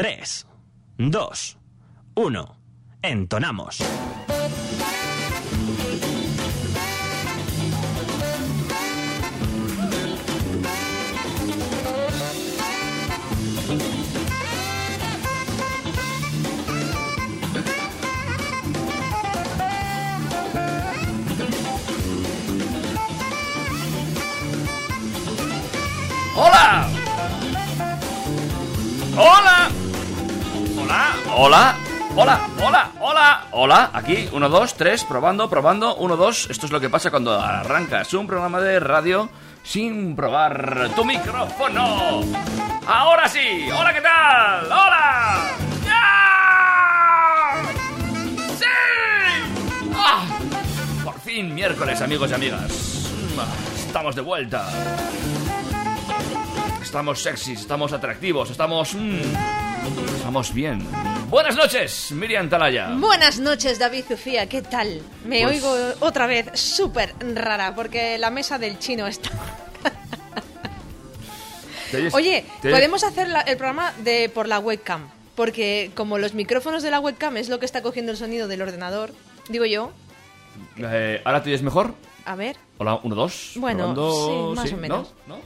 3, 2, 1. Entonamos. ¡Hola! ¡Hola! ¡Hola! ¡Hola! ¡Hola! Aquí, uno, dos, tres, probando, probando, uno, dos. Esto es lo que pasa cuando arrancas un programa de radio sin probar tu micrófono. ¡Ahora sí! ¡Hola, qué tal! ¡Hola! ¡Ya! ¡Sí! ¡Ah! Por fin, miércoles, amigos y amigas. Estamos de vuelta. Estamos sexys, estamos atractivos, estamos... mm, estamos bien. Buenas noches, Miriam Talaya. Buenas noches, David Zufía, ¿qué tal? Me Pues- oigo otra vez súper rara porque la mesa del chino está... ¿Te oyes- Oye, podemos hacer la- el programa de por la webcam, porque como los micrófonos de la webcam es lo que está cogiendo el sonido del ordenador, digo yo, Eh, ¿Ahora te oyes mejor? a ver... Hola, uno, dos. Bueno, probando, sí, más o menos. ¿No? ¿No?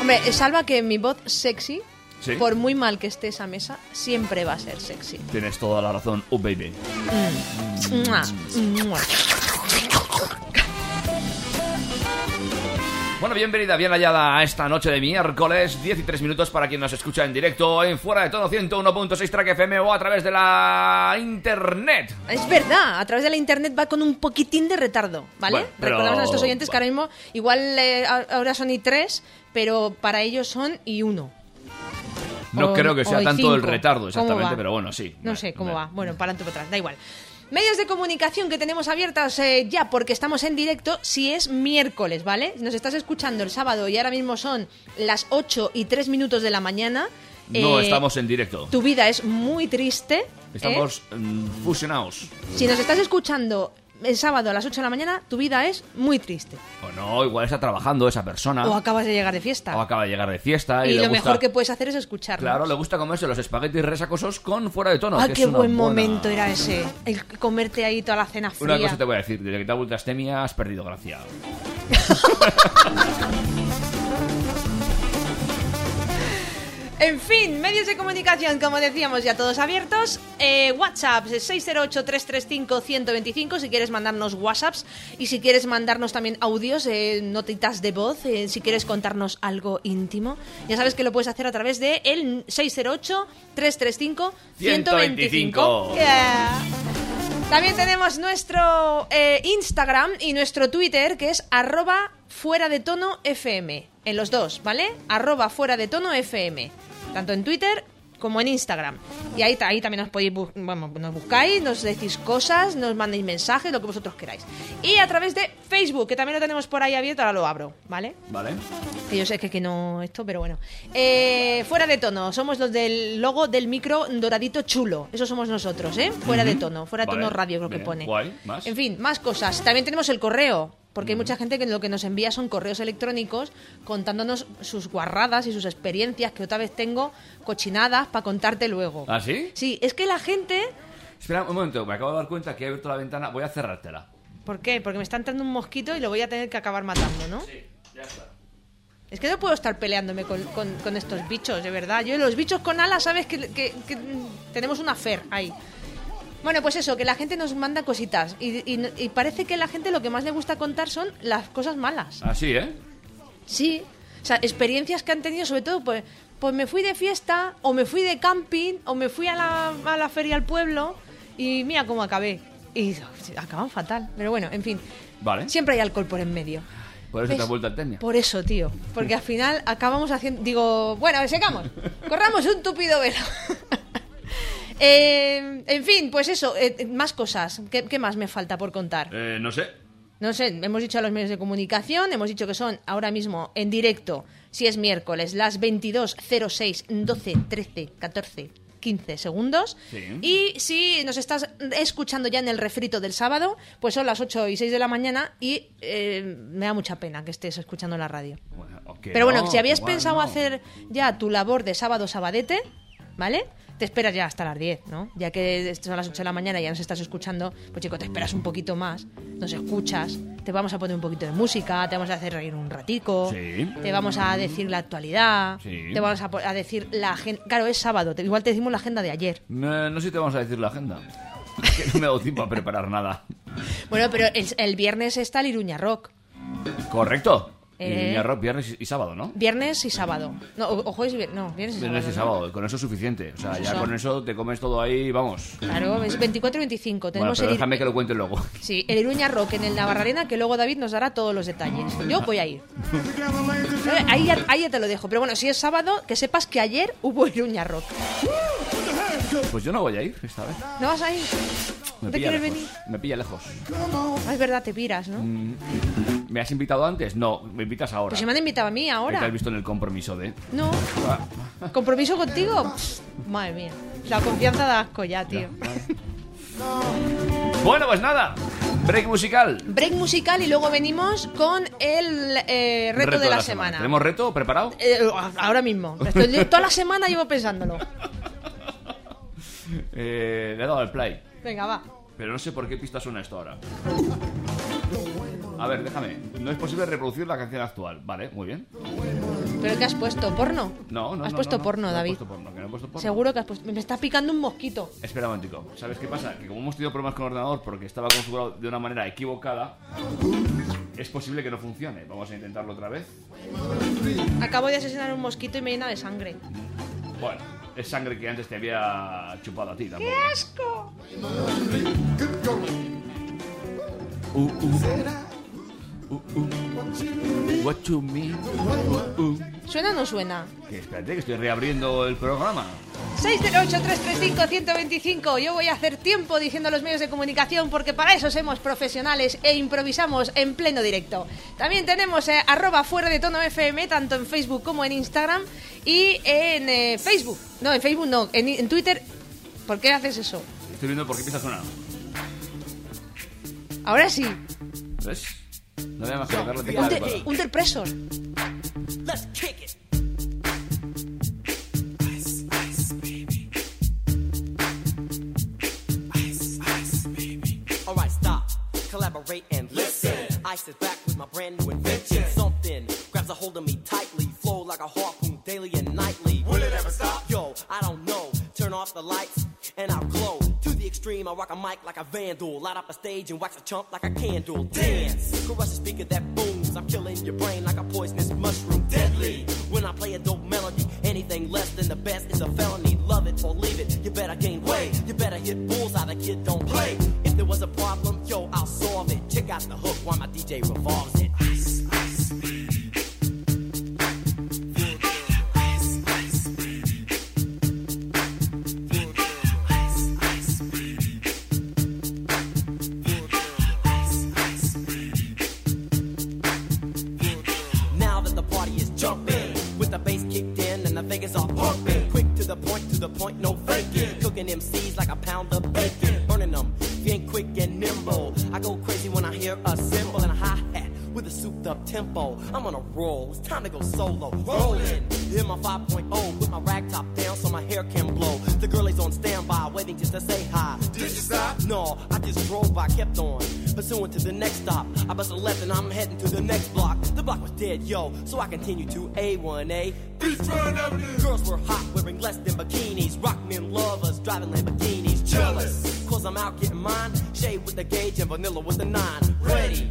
Hombre, salva que mi voz sexy, Sí. por muy mal que esté esa mesa, siempre va a ser sexy. Tienes toda la razón, oh baby. Mua, mua. Bueno, bienvenida, bien hallada a esta noche de miércoles, 10 y 3 minutos para quien nos escucha en directo en Fuera de Todo 101.6 Track FM o a través de la internet. Es verdad, a través de la internet va con un poquitín de retardo, ¿vale? Bueno, pero- Recordamos a nuestros oyentes que ahora mismo, igual eh, ahora son y tres, pero para ellos son y uno. No O- creo que sea tanto el retardo ¿Cómo exactamente, pero bueno, sí. No sé cómo va. Bueno, para adelante atrás, da igual. Medios de comunicación que tenemos abiertas eh, ya porque estamos en directo si es miércoles, ¿vale? Nos estás escuchando el sábado y ahora mismo son las 8 y 3 minutos de la mañana. No Eh, estamos en directo. Tu vida es muy triste. ¿eh? Estamos mm, fusionados. Si nos estás escuchando el sábado a las 8 de la mañana, tu vida es muy triste. O no, igual está trabajando esa persona. O acabas de llegar de fiesta. o acaba de llegar de fiesta y, y le lo gusta... mejor que puedes hacer es escucharnos. Claro, le gusta comerse los espaguetis resacosos con fuera de tono. Ah, que es qué una buen buena- momento era ese. El comerte ahí toda la cena fría. Una cosa te voy a decir, desde que te ha vuelto astemia has perdido gracia. En fin, medios de comunicación, como decíamos, ya todos abiertos. Eh, WhatsApp 608-335-125 si quieres mandarnos WhatsApps y si quieres mandarnos también audios, eh, notitas de voz, eh, si quieres contarnos algo íntimo. Ya sabes que lo puedes hacer a través de el 608-335-125. 125. Yeah. También tenemos nuestro eh, Instagram y nuestro Twitter, que es arroba fuera de tono FM. En los dos, ¿vale? Arroba fuera de tono FM. Tanto en Twitter como en Instagram. Y ahí, ta- ahí también nos podéis bus- vamos, nos buscáis, nos decís cosas, nos mandéis mensajes, lo que vosotros queráis. Y a través de Facebook, que también lo tenemos por ahí abierto, ahora lo abro, ¿vale? ¿Vale? Que yo sé que, que no esto, pero bueno. Eh, fuera de tono, somos los del logo del micro doradito chulo. Eso somos nosotros, ¿eh? Fuera de tono, fuera de Vale, tono radio creo que pone. guay, ¿más? En fin, más cosas. También tenemos el correo, porque hay mucha gente que lo que nos envía son correos electrónicos contándonos sus guarradas y sus experiencias que otra vez tengo cochinadas para contarte luego. ¿Ah, sí? Sí, es que la gente... Espera un momento, me acabo de dar cuenta que he abierto la ventana. Voy a cerrártela. ¿Por qué? Porque me está entrando un mosquito y lo voy a tener que acabar matando, ¿no? Sí, ya está. Es que no puedo estar peleándome con, con- con estos bichos, de verdad. Yo, los bichos con alas, sabes que, que- que, tenemos una fer ahí. Bueno, pues eso, que la gente nos manda cositas. Y, y- y parece que la gente lo que más le gusta contar son las cosas malas. Así, ¿eh? Sí. O sea, experiencias que han tenido, sobre todo, pues, pues me fui de fiesta, o me fui de camping, o me fui a la, a la feria al pueblo, y mira cómo acabé. Y acaban fatal. Pero bueno, en fin. Vale. Siempre hay alcohol por en medio. Por eso te ¿Ves? has vuelto astemia. Por eso, tío. Porque al final acabamos haciendo. Digo, bueno, secamos. Corramos un tupido velo. Eh, en fin, pues eso, eh, más cosas. ¿Qué, qué más me falta por contar? Eh, no sé. No sé, hemos dicho a los medios de comunicación, hemos dicho que son ahora mismo en directo, si es miércoles, las 22.06, 12, 13, 14, 15 segundos. Sí. Y si nos estás escuchando ya en el refrito del sábado, pues son las 8 y 6 de la mañana y eh, me da mucha pena que estés escuchando la radio. Bueno, Pero bueno, no, si habías igual pensado no. hacer ya tu labor de sábado sabadete, ¿vale? Te esperas ya hasta las 10, ¿no? Ya que son las 8 de la mañana y ya nos estás escuchando, pues chico, te esperas un poquito más, nos escuchas, te vamos a poner un poquito de música, te vamos a hacer reír un ratico, Sí. te vamos a decir la actualidad, Sí. te vamos a, decir la agenda... Claro, es sábado, te- igual te decimos la agenda de ayer. No, no sé si te vamos a decir la agenda. Que no me he dado tiempo a preparar nada. Bueno, pero el, el viernes está el Iruña Rock. Correcto. Eh. Y Rock, viernes y, y sábado, ¿no? Viernes y sábado. No, o, o jueves y viernes. No, viernes y Viernes y sábado. ¿no? sábado. Con eso es suficiente. O sea, Pues ya eso. con eso te comes todo ahí, vamos. Claro, es 24 y 25. Bueno, Tenemos pero el, déjame que lo cuente luego. Sí, el Iruña Rock en el Navarrarena, que luego David nos dará todos los detalles. Yo voy a ir. Eh, Ahí ya, ahí ya te lo dejo. Pero bueno, si es sábado, que sepas que ayer hubo Iruña Rock. Pues yo no voy a ir esta vez. ¿No vas a ir? Me ¿No te quieres lejos. venir? Me pilla lejos. Ah, es verdad, te piras, ¿no? ¿Me has invitado antes? No, me invitas ahora. Pues se me han invitado a mí ¿Qué te has ahora. visto en el compromiso de...? No. ¿Compromiso contigo? Pff, madre mía. La confianza da asco ya, tío. Bueno, pues nada. Break musical. Break musical y luego venimos con el eh, reto, de la, semana. ¿Tenemos reto preparado? Eh, ahora mismo. Estoy- toda la semana llevo pensándolo. Eh, le he dado al play. Venga, va. Pero no sé por qué pista suena esto ahora. A ver, déjame. No es posible reproducir la canción actual. Vale, muy bien. ¿Pero qué has puesto? ¿Porno? No, no, Has no, puesto no, no. porno, he David. puesto porno, que no he puesto porno. Seguro que has puesto... Me está picando un mosquito. Espera un momentico. ¿Sabes qué pasa? Que como hemos tenido problemas con el ordenador porque estaba configurado de una manera equivocada, es posible que no funcione. Vamos a intentarlo otra vez. Acabo de asesinar un mosquito y me llena de sangre. Bueno, es sangre que antes te había chupado a ti tampoco. ¡Qué asco! Uh, uh. Uh, uh. What you mean? Uh, uh. ¿Suena o no suena? Que espérate, que estoy reabriendo el programa. 608-335-125. Yo voy a hacer tiempo diciendo a los medios de comunicación porque para eso somos profesionales e improvisamos en pleno directo. También tenemos eh, arroba fuera de tono FM, tanto en Facebook como en Instagram y en eh, Facebook. No, en Facebook no, en, en Twitter. ¿Por qué haces eso? Estoy viendo por qué empieza a sonar. Ahora sí. ¿Ves? No voy a más que tocar la tecla Under, adecuada. Underpressor. Let's kick it. Alright, stop, collaborate and listen. Ice is back with my brand new the lights and I'll glow. To the extreme, I rock a mic like a vandal. Light up a stage and wax a chump like a candle. Dance, crush a speaker that booms. I'm killing your brain like a poisonous mushroom. Deadly. When I play a dope melody, anything less than the best is a felony. Love it or leave it. You better gain weight. You better hit bullseye. The kid don't play. If there was a problem, yo, I'll solve it. Check out the hook while my DJ revolves the point, to the point, no faking. Cooking MCs like a pound of bacon. Burning them, being quick and nimble. I go crazy when I hear a cymbal and a hi hat with a souped up tempo. I'm on a roll, it's time to go solo. Rolling, in my 5.0, put my rag top down so my hair can blow. The girl is on standby, waiting just to say No, I just drove by, kept on. Pursuing to the next stop. I bust a left and I'm heading to the next block. The block was dead, yo, so I continue to A1A. Girls were hot, wearing less than bikinis. Rock men lovers, driving Lamborghinis. Jealous, cause I'm out getting mine. Shade with the gauge and vanilla with the nine. Ready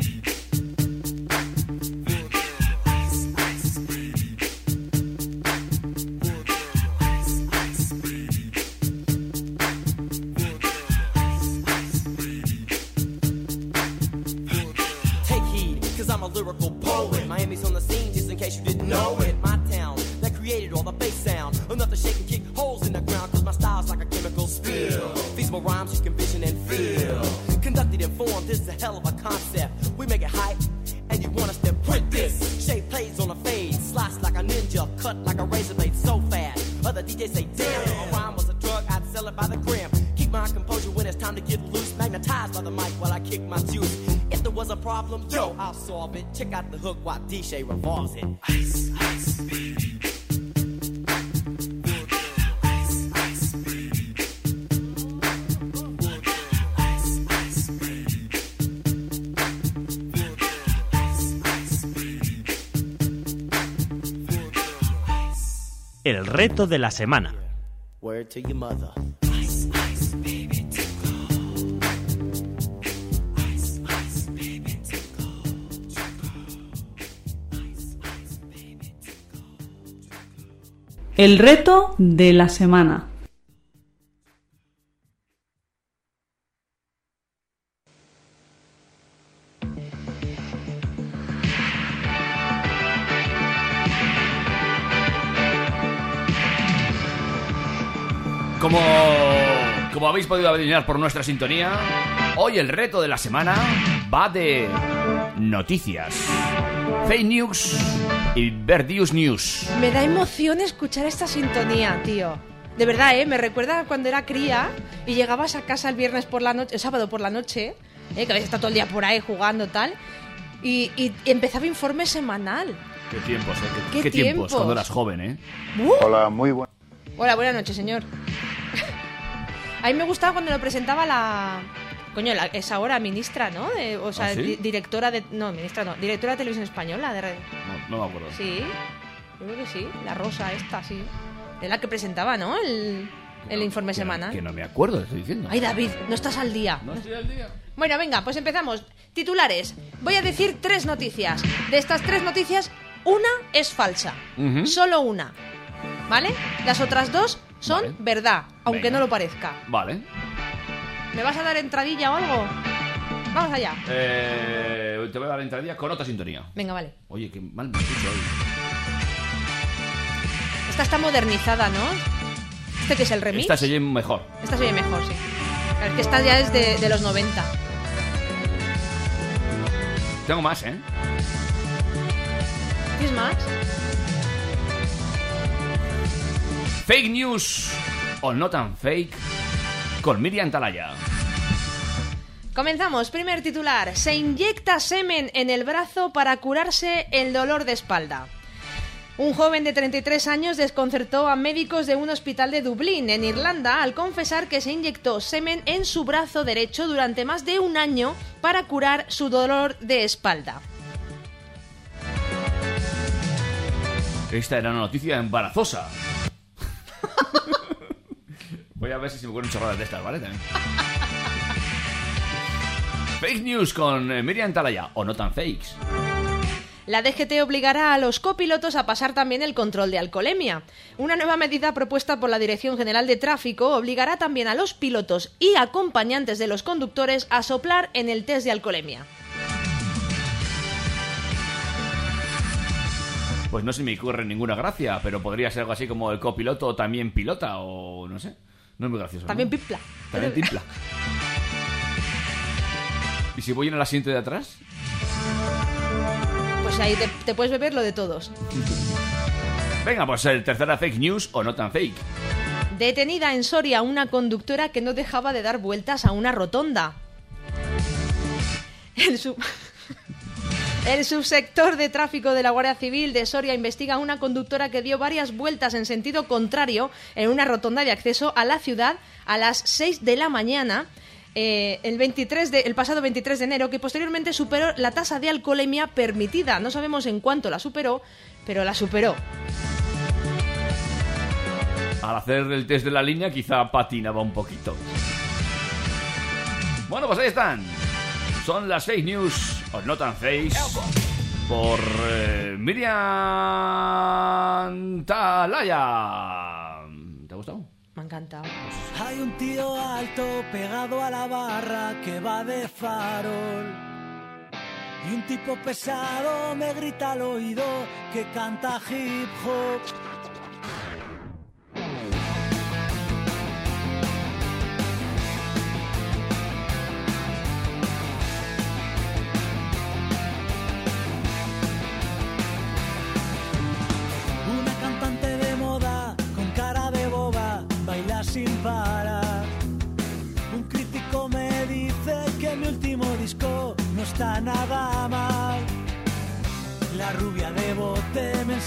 DJ revolves it. Ice, ice, baby. El reto de la semana. Word to your mother. El reto de la semana. Como, como habéis podido adivinar por nuestra sintonía, hoy el reto de la semana va de noticias, fake news y verdius news. Me da emoción escuchar esta sintonía, tío. De verdad, ¿eh? Me recuerda a cuando era cría y llegabas a casa el viernes por la noche, el sábado por la noche, ¿eh? que habías estado todo el día por ahí jugando tal, y, y empezaba informe semanal. Qué tiempos, ¿eh? Qué, ¿Qué qué tiempos tiempos? cuando eras joven, ¿eh? ¡Uh! Hola, muy buenas. Hola, buenas noches, señor. A mí me gustaba cuando lo presentaba la. Coño, la- es ahora ministra, ¿no? De- o sea, ¿Ah, sí? di- directora de. No, ministra no. Directora de televisión española. De, re- No, no me acuerdo. sí, yo creo que sí. La rosa esta, sí. Es la que presentaba, ¿no? El, el informe Que no-. Que no me acuerdo, te estoy diciendo. Ay, David, no estás al día. No estoy al día. Bueno, venga, pues empezamos. Titulares. Voy a decir tres noticias. De estas tres noticias, una es falsa. Ujú. Solo una. ¿Vale? Las otras dos son Vale. verdad, aunque Venga. no lo parezca. Vale. ¿Me vas a dar entradilla o algo? Vamos allá. Eh, te voy a dar la entradilla con otra sintonía. Venga, vale. Oye, qué mal me escucho hoy. Esta está modernizada, ¿no? ¿Este que es el remix? Esta se oye mejor. Esta se oye mejor, sí. Pero es que esta ya es de, de los 90. Tengo más, ¿eh? ¿Tienes más? Fake news o no tan fake con Miriam Talaya. Comenzamos. Primer titular. Se inyecta semen en el brazo para curarse el dolor de espalda. Un joven de 33 años desconcertó a médicos de un hospital de Dublín, en Irlanda, al confesar que se inyectó semen en su brazo derecho durante más de un año para curar su dolor de espalda. Esta era una noticia embarazosa. Voy a ver si se me ocurren chorradas de estas, ¿vale? También. Fake news con eh, Miriam Talaya o no tan fakes. La DGT obligará a los copilotos a pasar también el control de alcoholemia. Una nueva medida propuesta por la Dirección General de Tráfico obligará también a los pilotos y acompañantes de los conductores a soplar en el test de alcoholemia. Pues no se me ocurre ninguna gracia, pero podría ser algo así como el copiloto también pilota o no sé. No es muy gracioso. ¿no? También pipla. También timpla. ¿Y si voy en el asiento de atrás? Pues ahí te, te puedes beber lo de todos. Venga, pues el tercera fake news o no tan fake. Detenida en Soria una conductora que no dejaba de dar vueltas a una rotonda. El, sub- El subsector de tráfico de la Guardia Civil de Soria investiga a una conductora que dio varias vueltas en sentido contrario en una rotonda de acceso a la ciudad a las 6 de la mañana. eh, el, 23 de, el pasado 23 de enero, que posteriormente superó la tasa de alcoholemia permitida. No sabemos en cuánto la superó, pero la superó. Al hacer el test de la línea quizá patinaba un poquito. Bueno, pues ahí están. Son las fake news, o no tan fakes, por eh, Miriam Talaya. ¿Te ha gustado? Me ha encantado. Hay un tío alto pegado a la barra que va de farol. Y un tipo pesado me grita al oído que canta hip hop.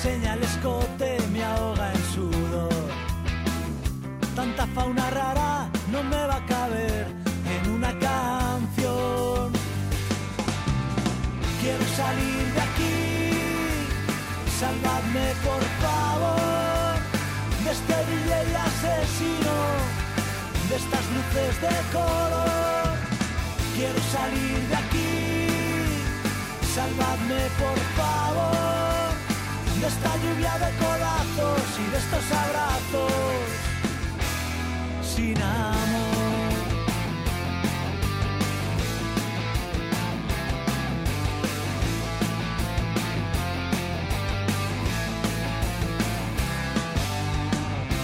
Enseña el escote, me ahoga en sudor. Tanta fauna rara no me va a caber en una canción. Quiero salir de aquí, salvadme por favor de este DJ asesino, de estas luces de color. Quiero salir de aquí, salvadme esta lluvia de codazos y de estos abrazos sin amor.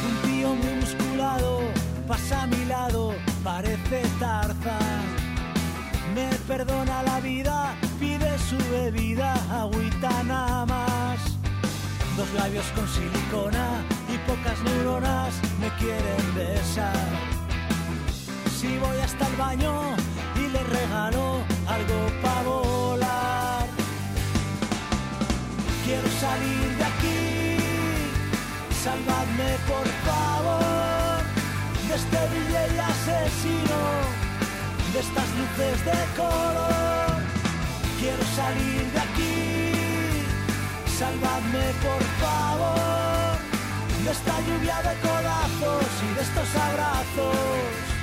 Un tío muy musculado pasa a mi lado, parece Tarzán. Me perdona la vida, pide su bebida, agüita nada más. Dos labios con silicona y pocas neuronas me quieren besar. Si voy hasta el baño y le regalo algo para volar. Quiero salir de aquí, salvadme por favor de este DJ asesino, de estas luces de color. Quiero salir de aquí, salvadme por favor de esta lluvia de codazos y de estos abrazos.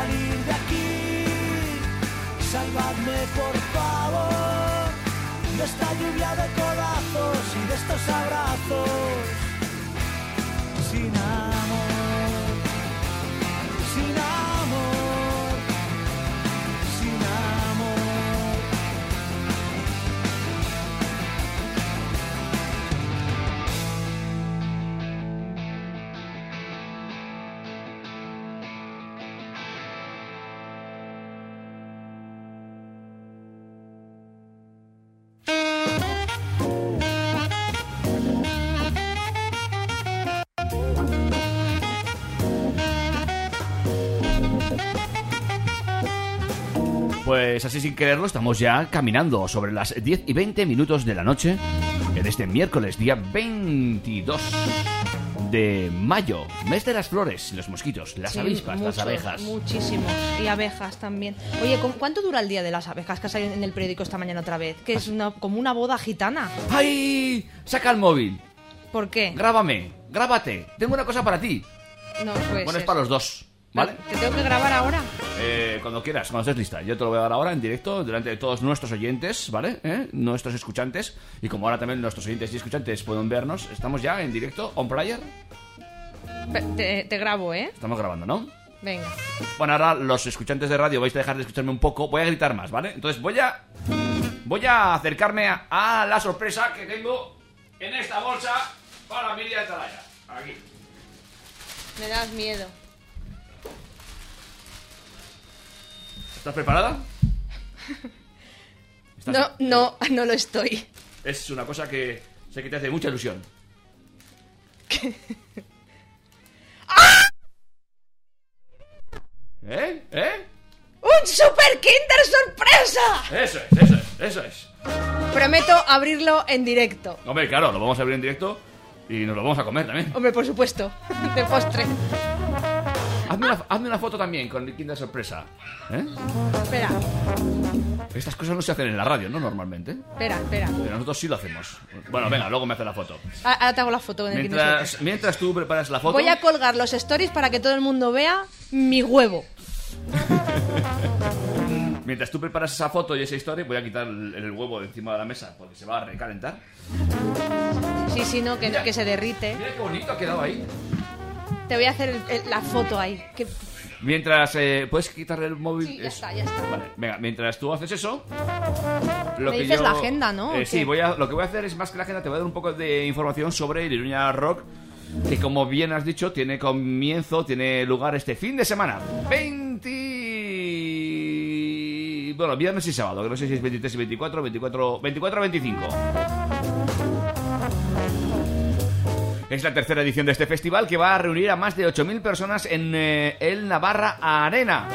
Salir de aquí, salvadme por favor de esta lluvia de codazos y de estos abrazos. Pues así sin quererlo estamos ya caminando sobre las 10 y 20 minutos de la noche en este miércoles día 22 de mayo, mes de las flores, los mosquitos, las Sí, avispas, las abejas. Muchísimos. Y abejas también. Oye, ¿cu- ¿cuánto dura el día de las abejas que ha salido en el periódico esta mañana otra vez? Que es una- como una boda gitana. ¡Ay! Saca el móvil, ¿Por qué? grábame, grábate, tengo una cosa para ti. No, pues. Bueno, es para los dos, ¿vale? ¿Te tengo que grabar ahora? Eh, cuando quieras, cuando estés lista. Yo te lo voy a dar ahora en directo, delante de todos nuestros oyentes, ¿vale? ¿Eh? Nuestros escuchantes. Y como ahora también nuestros oyentes y escuchantes pueden vernos, estamos ya en directo, on player. Pe- Te, te grabo, ¿eh? Estamos grabando, ¿no? Venga. Bueno, ahora los escuchantes de radio vais a dejar de escucharme un poco. Voy a gritar más, ¿vale? Entonces voy a. Voy a acercarme a, a la sorpresa que tengo en esta bolsa para Miriam Atalaya. Aquí. Me das miedo. ¿Estás preparada? ¿Estás- No, no, no lo estoy. Es una cosa que sé que te hace mucha ilusión. ¿Eh? ¿Eh? ¡Un Super Kinder sorpresa! Eso es, eso es, eso es. Prometo abrirlo en directo. Hombre, claro, lo vamos a abrir en directo y nos lo vamos a comer también. Hombre, por supuesto. De postre. Hazme, una, hazme una foto también con el Kinder Sorpresa. ¿Eh? Espera, Estas cosas no se hacen en la radio, ¿no? Normalmente. espera, espera. Pero nosotros sí lo hacemos. Bueno, venga, luego me hace la foto. Ah, Ahora te hago la foto. en el Kinder Sorpresa. Mientras, mientras tú preparas la foto... Voy a colgar los stories para que todo el mundo vea mi huevo. Mientras tú preparas esa foto y esa historia, voy a quitar el, el huevo de encima de la mesa porque se va a recalentar. Sí, sí, no, que, que se derrite. Mira qué bonito ha quedado ahí. Te voy a hacer el- el- la foto ahí. Que- Mientras, eh, ¿puedes quitarle el móvil? Sí, ya Eso. está, ya está. Vale, venga, mientras tú haces eso... Lo Me que dices la agenda, ¿no? Eh, ¿O sí, qué? voy a, lo que voy a hacer es más que la agenda, te voy a dar un poco de información sobre Iruña Rock, que como bien has dicho, tiene comienzo, tiene lugar este fin de semana. 20... Bueno, viernes y sábado, que no sé si es 23 y 24, 24, 24 25. Es la tercera edición de este festival que va a reunir a más de 8.000 personas en eh, el Navarra Arena.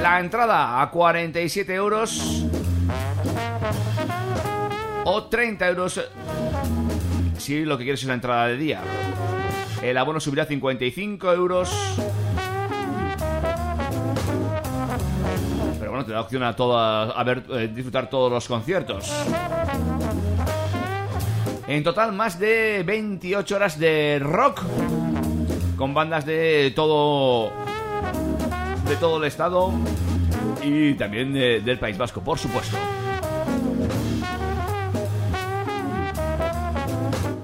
La entrada a 47 euros o 30 euros si lo que quieres es una entrada de día. El abono subirá a 55 euros. Pero bueno, te da opción a, toda, a ver, eh, disfrutar todos los conciertos. En total, más de 28 horas de rock con bandas de todo de todo el estado y también de- del País Vasco, por supuesto.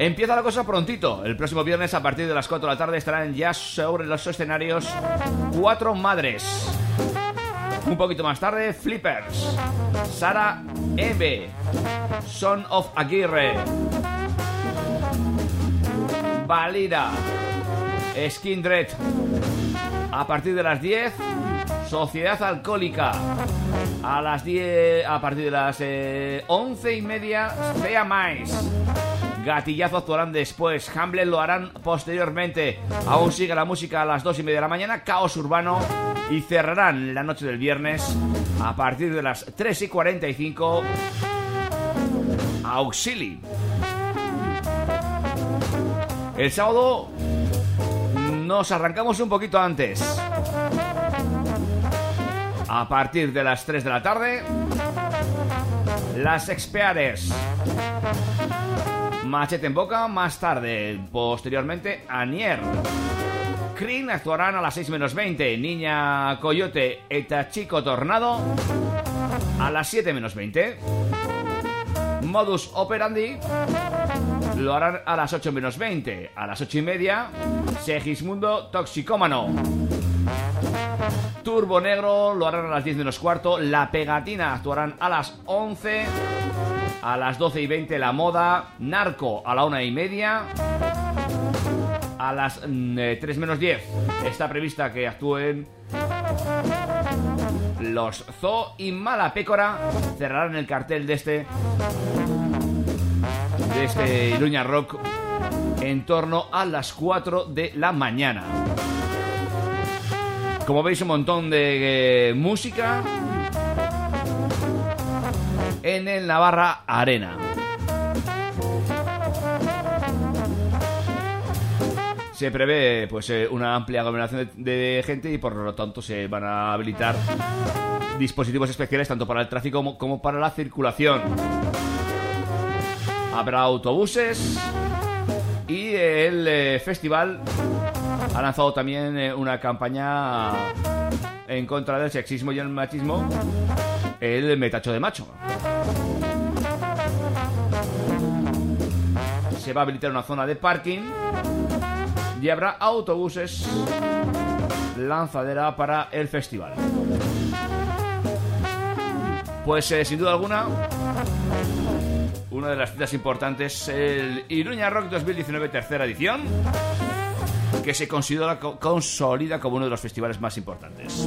Empieza la cosa prontito. El próximo viernes a partir de las 4 de la tarde estarán ya sobre los escenarios cuatro madres. Un poquito más tarde, Flippers, Sara Eve, Son of Aguirre, Valida, Skindred. A partir de las 10, Sociedad Alcohólica. A las 10, a partir de las eh, 11 y media, Sea Mais. Gatillazo actuarán después, Hamlet lo harán posteriormente. Aún sigue la música a las 2 y media de la mañana, Caos Urbano. Y cerrarán la noche del viernes a partir de las 3 y 45, Auxili. El sábado nos arrancamos un poquito antes. A partir de las 3 de la tarde, las Expeares. Machete en boca más tarde. Posteriormente, Anier. Crin actuarán a las 6 menos 20. Niña Coyote eta Chico Tornado a las 7 menos 20. Modus Operandi lo harán a las 8 menos 20. A las 8 y media, Segismundo Toxicómano. Turbo Negro lo harán a las 10 menos cuarto. La Pegatina actuarán a las 11. A las 12 y 20 La Moda. Narco a la 1 y media. A las mm, eh, 3 menos 10 está prevista que actúen los Zoo y Mala Pécora. Cerrarán el cartel de este de este Iruña Rock en torno a las 4 de la mañana. Como veis, un montón de eh, música en el Navarra Arena. Se prevé pues eh, una amplia aglomeración de, gente y por lo tanto se van a habilitar dispositivos especiales tanto para el tráfico como, como para la circulación. Habrá autobuses y el eh, festival ha lanzado también eh, una campaña en contra del sexismo y el machismo, el metacho de macho. Se va a habilitar una zona de parking y habrá autobuses lanzadera para el festival. Pues eh, sin duda alguna, una de las citas importantes, el Iruña Rock 2019 tercera edición, que se considera co- consolida como uno de los festivales más importantes.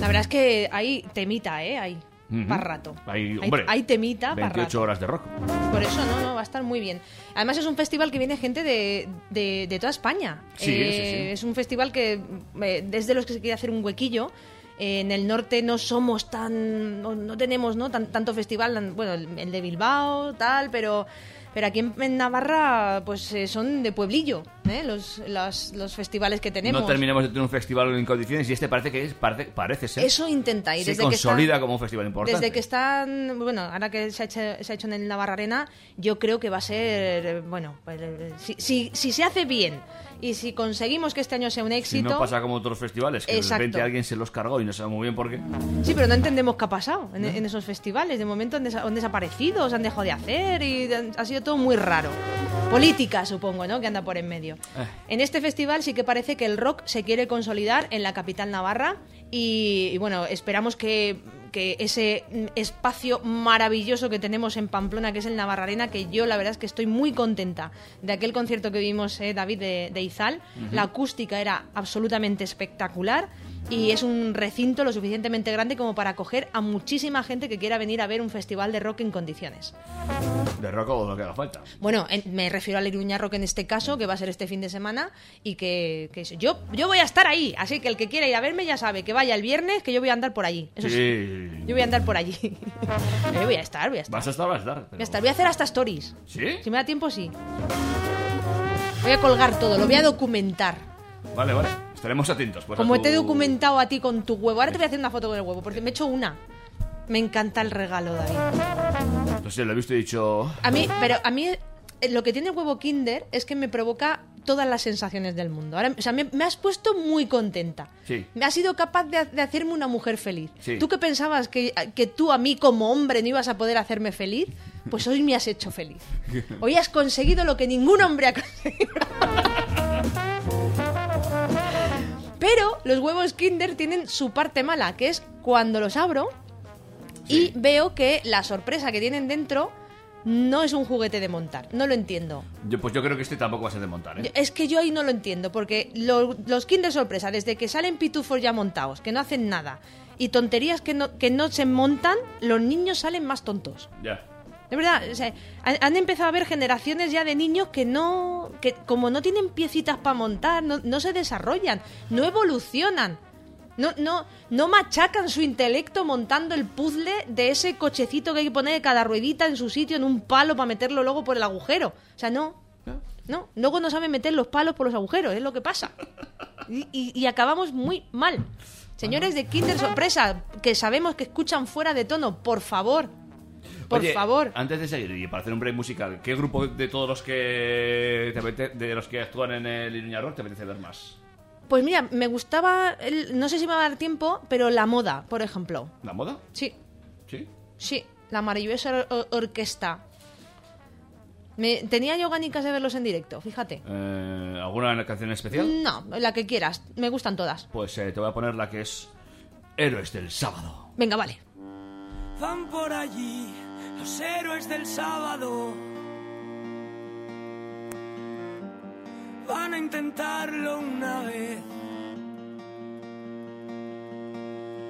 La verdad es que hay temita, ¿eh? Hay. Ujú. Para rato. Hay, hombre, hay temita para 28 rato. horas de rock. Por eso, no, no, va a estar muy bien. Además, es un festival que viene gente de, de, de toda España. Sí, Eh, sí, sí. Es un festival que, eh, desde los que se quiere hacer un huequillo, eh, en el norte no somos tan. No, no tenemos ¿no? Tan- tanto festival. Bueno, el, el de Bilbao, tal, pero. Pero aquí en, Navarra, pues eh, son de pueblillo, ¿eh? los, las- los festivales que tenemos. No terminamos de tener un festival en condiciones y este parece que es, parece, parece ser. Eso intenta. Y se desde que está- consolida como un festival importante. Desde que están, bueno, ahora que se ha hecho, se ha hecho en el Navarra Arena, yo creo que va a ser, eh, bueno, pues, eh, si, si, si se hace bien y si conseguimos que este año sea un Si éxito... no pasa como otros festivales, que de Exacto. repente alguien se los cargó y no sabe muy bien por qué. Sí, pero no entendemos qué ha pasado en, en esos festivales. De momento han, desa- han desaparecido, se han dejado de hacer y ha sido todo muy raro. Política, supongo, ¿no? Que anda por en medio. Eh. En este festival sí que parece que el rock se quiere consolidar en la capital navarra y, y bueno, esperamos que, que ese mm, espacio maravilloso que tenemos en Pamplona, que es el Navarra Arena, que yo la verdad es que estoy muy contenta de aquel concierto que vimos, eh, David, de, de Izal. La acústica era absolutamente espectacular y es un recinto lo suficientemente grande como para acoger a muchísima gente que quiera venir a ver un festival de rock en condiciones. De rock o lo que haga falta. Bueno, en- me refiero al Iruña Rock en este caso, que va a ser este fin de semana y que, que yo, yo voy a estar ahí. Así que el que quiera ir a verme ya sabe que vaya el viernes, que yo voy a andar por allí. Eso sí. Sí. Yo voy a andar por allí. Yo voy a estar, voy a estar. Vas a estar, vas a estar. Voy a estar. Voy a hacer hasta stories. ¿Sí? Si me da tiempo, sí. Voy a colgar todo, lo voy a documentar. Vale, vale. Estaremos atentos. Pues, a Como tu- te he documentado a ti con tu huevo. Ahora te voy a hacer una foto con el huevo, porque me he hecho una. Me encanta el regalo, David. No sé, lo he visto y he dicho. A mí, pero a mí eh, lo que tiene el huevo Kinder es que me provoca todas las sensaciones del mundo. Ahora, o sea, me, me has puesto muy contenta. Sí. Me has sido capaz de, de hacerme una mujer feliz. Sí. ¿Tú que pensabas que, que tú a mí como hombre no ibas a poder hacerme feliz? Pues hoy me has hecho feliz. Hoy has conseguido lo que ningún hombre ha conseguido. Pero los huevos Kinder tienen su parte mala, que es cuando los abro y veo que la sorpresa que tienen dentro no es un juguete de montar. No lo entiendo. Yo, pues yo creo que este tampoco va a ser de montar, ¿eh? Es que yo ahí no lo entiendo, porque lo- los Kinder sorpresa, desde que salen pitufos ya montados, que no hacen nada, y tonterías que no, que no se montan, los niños salen más tontos. Ya. De verdad, o sea, han, empezado a haber generaciones ya de niños que no, que como no tienen piecitas para montar, no, se desarrollan, no evolucionan. No, no, no machacan su intelecto montando el puzzle de ese cochecito que hay que poner cada ruedita en su sitio en un palo para meterlo luego por el agujero. O sea, no. No, luego no saben meter los palos por los agujeros, es lo que pasa. Y acabamos muy mal. Señores de Kinder Sorpresa, que sabemos que escuchan fuera de tono, por favor. Por Oye, favor. Antes de seguir y para hacer un break musical, ¿qué grupo de todos los que te apete- de los que actúan en el Iruña Rock te apetece ver más? Pues mira, me gustaba, el- no sé si me va a dar tiempo, pero la moda, por ejemplo. ¿La moda? Sí, Sí. sí, la maravillosa or- or- orquesta. Me, tenía yo ganicas de verlos en directo, fíjate. Eh, ¿Alguna canción especial? No, la que quieras, me gustan todas. Pues eh, te voy a poner la que es Héroes del Sábado. Venga, vale. Van por allí los héroes del sábado. Van a intentarlo una vez.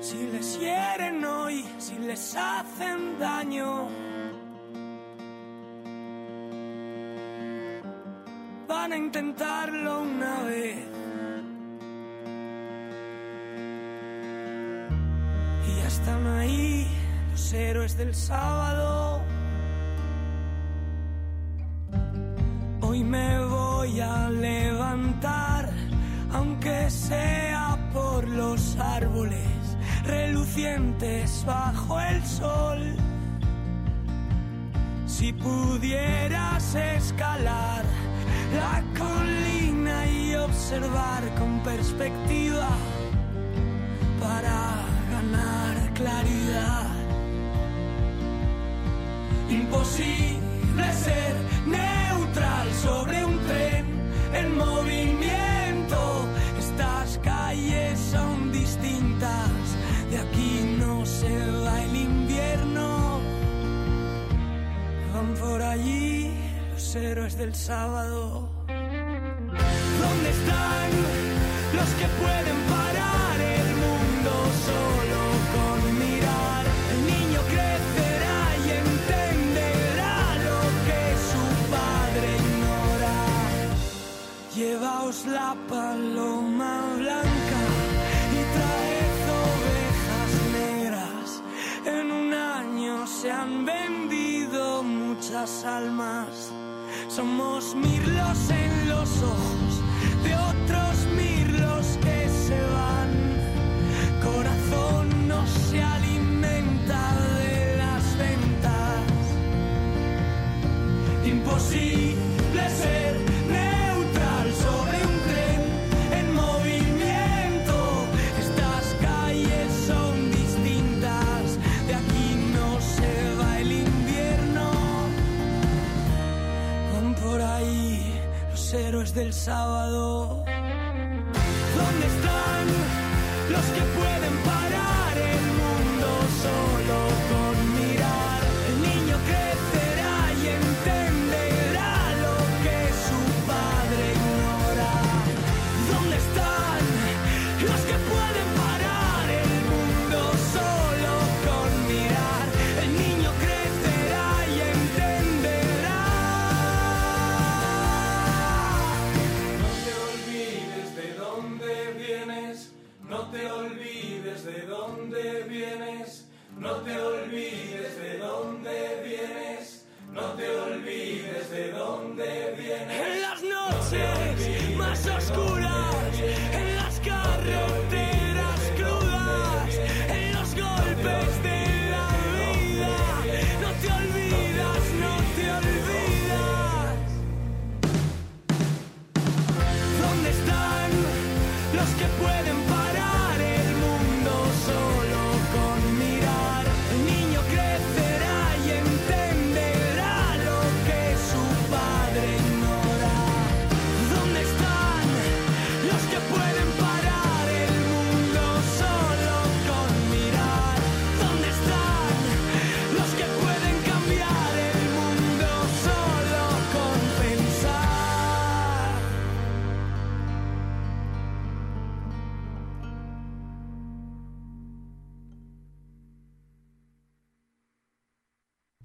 Si les hieren hoy, si les hacen daño. Van a intentarlo una vez. Y ya están ahí los héroes del sábado. Hoy me voy a levantar, aunque sea por los árboles relucientes bajo el sol. Si pudieras escalar la colina y observar con perspectiva para ganar claridad. Imposible ser neutral sobre un tren en movimiento. Estas calles son distintas, de aquí no se va el invierno. Van por allí los héroes del sábado. ¿Dónde están los que pueden parar la paloma blanca y traed ovejas negras. En un año se han vendido muchas almas. Somos mirlos en los ojos de otros mirlos que se van. Corazón no se alimenta de las ventas. Imposible. héroes del sábado.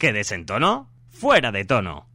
que desentono, fuera de tono.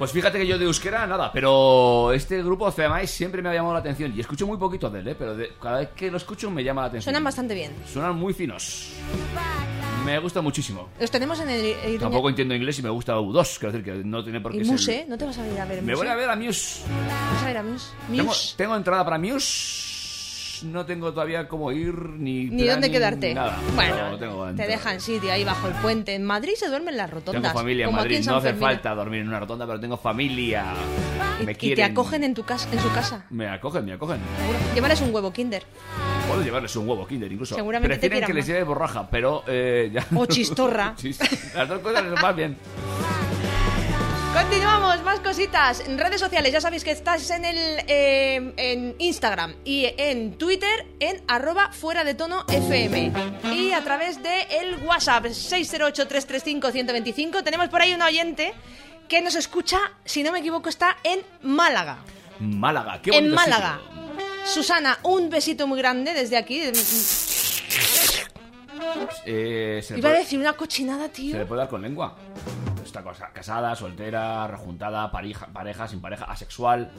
Pues fíjate que yo de euskera nada, pero este grupo CMI siempre me ha llamado la atención y escucho muy poquito de él, ¿eh? pero de- cada vez que lo escucho me llama la atención. Suenan bastante bien. Suenan muy finos. Me gusta muchísimo. Los tenemos en el Tampoco entiendo inglés y me gusta U2, quiero decir que no tiene por qué Y ser- Muse, ¿no te vas a ir a ver Me Muse? voy a ver a Muse. ¿Vas a ir a Muse? Tengo, Muse. tengo entrada para Muse. No tengo todavía cómo ir ni. Ni plan, dónde quedarte. Nada. Bueno, No tengo te dejan sitio ahí bajo el puente. En Madrid se duermen las rotondas. Tengo familia en Madrid. No hace falta dormir en una rotonda, pero tengo familia. Y, Me y te quieren. acogen en, tu casa, en su casa. Me acogen, me acogen. Llévales un huevo Kinder. Puedo llevarles un huevo Kinder incluso. Seguramente te Prefieren quieran que les más. lleve borraja, pero eh, ya. O chistorra. Chis- Las dos cosas les van bien. Continuamos, más cositas. En redes sociales, ya sabéis que estás en el eh, en Instagram y en Twitter en arroba fuera de tono FM. Y a través de el WhatsApp 608-335-125 tenemos por ahí un oyente que nos escucha, si no me equivoco, está en Málaga. Málaga, qué en bonito Málaga. sitio. Susana, un besito muy grande desde aquí. Eh, se, Iba a decir una cochinada, se tío. le puede dar con lengua. Cosa- casada, soltera, rejuntada, pareja, pareja, sin pareja, asexual.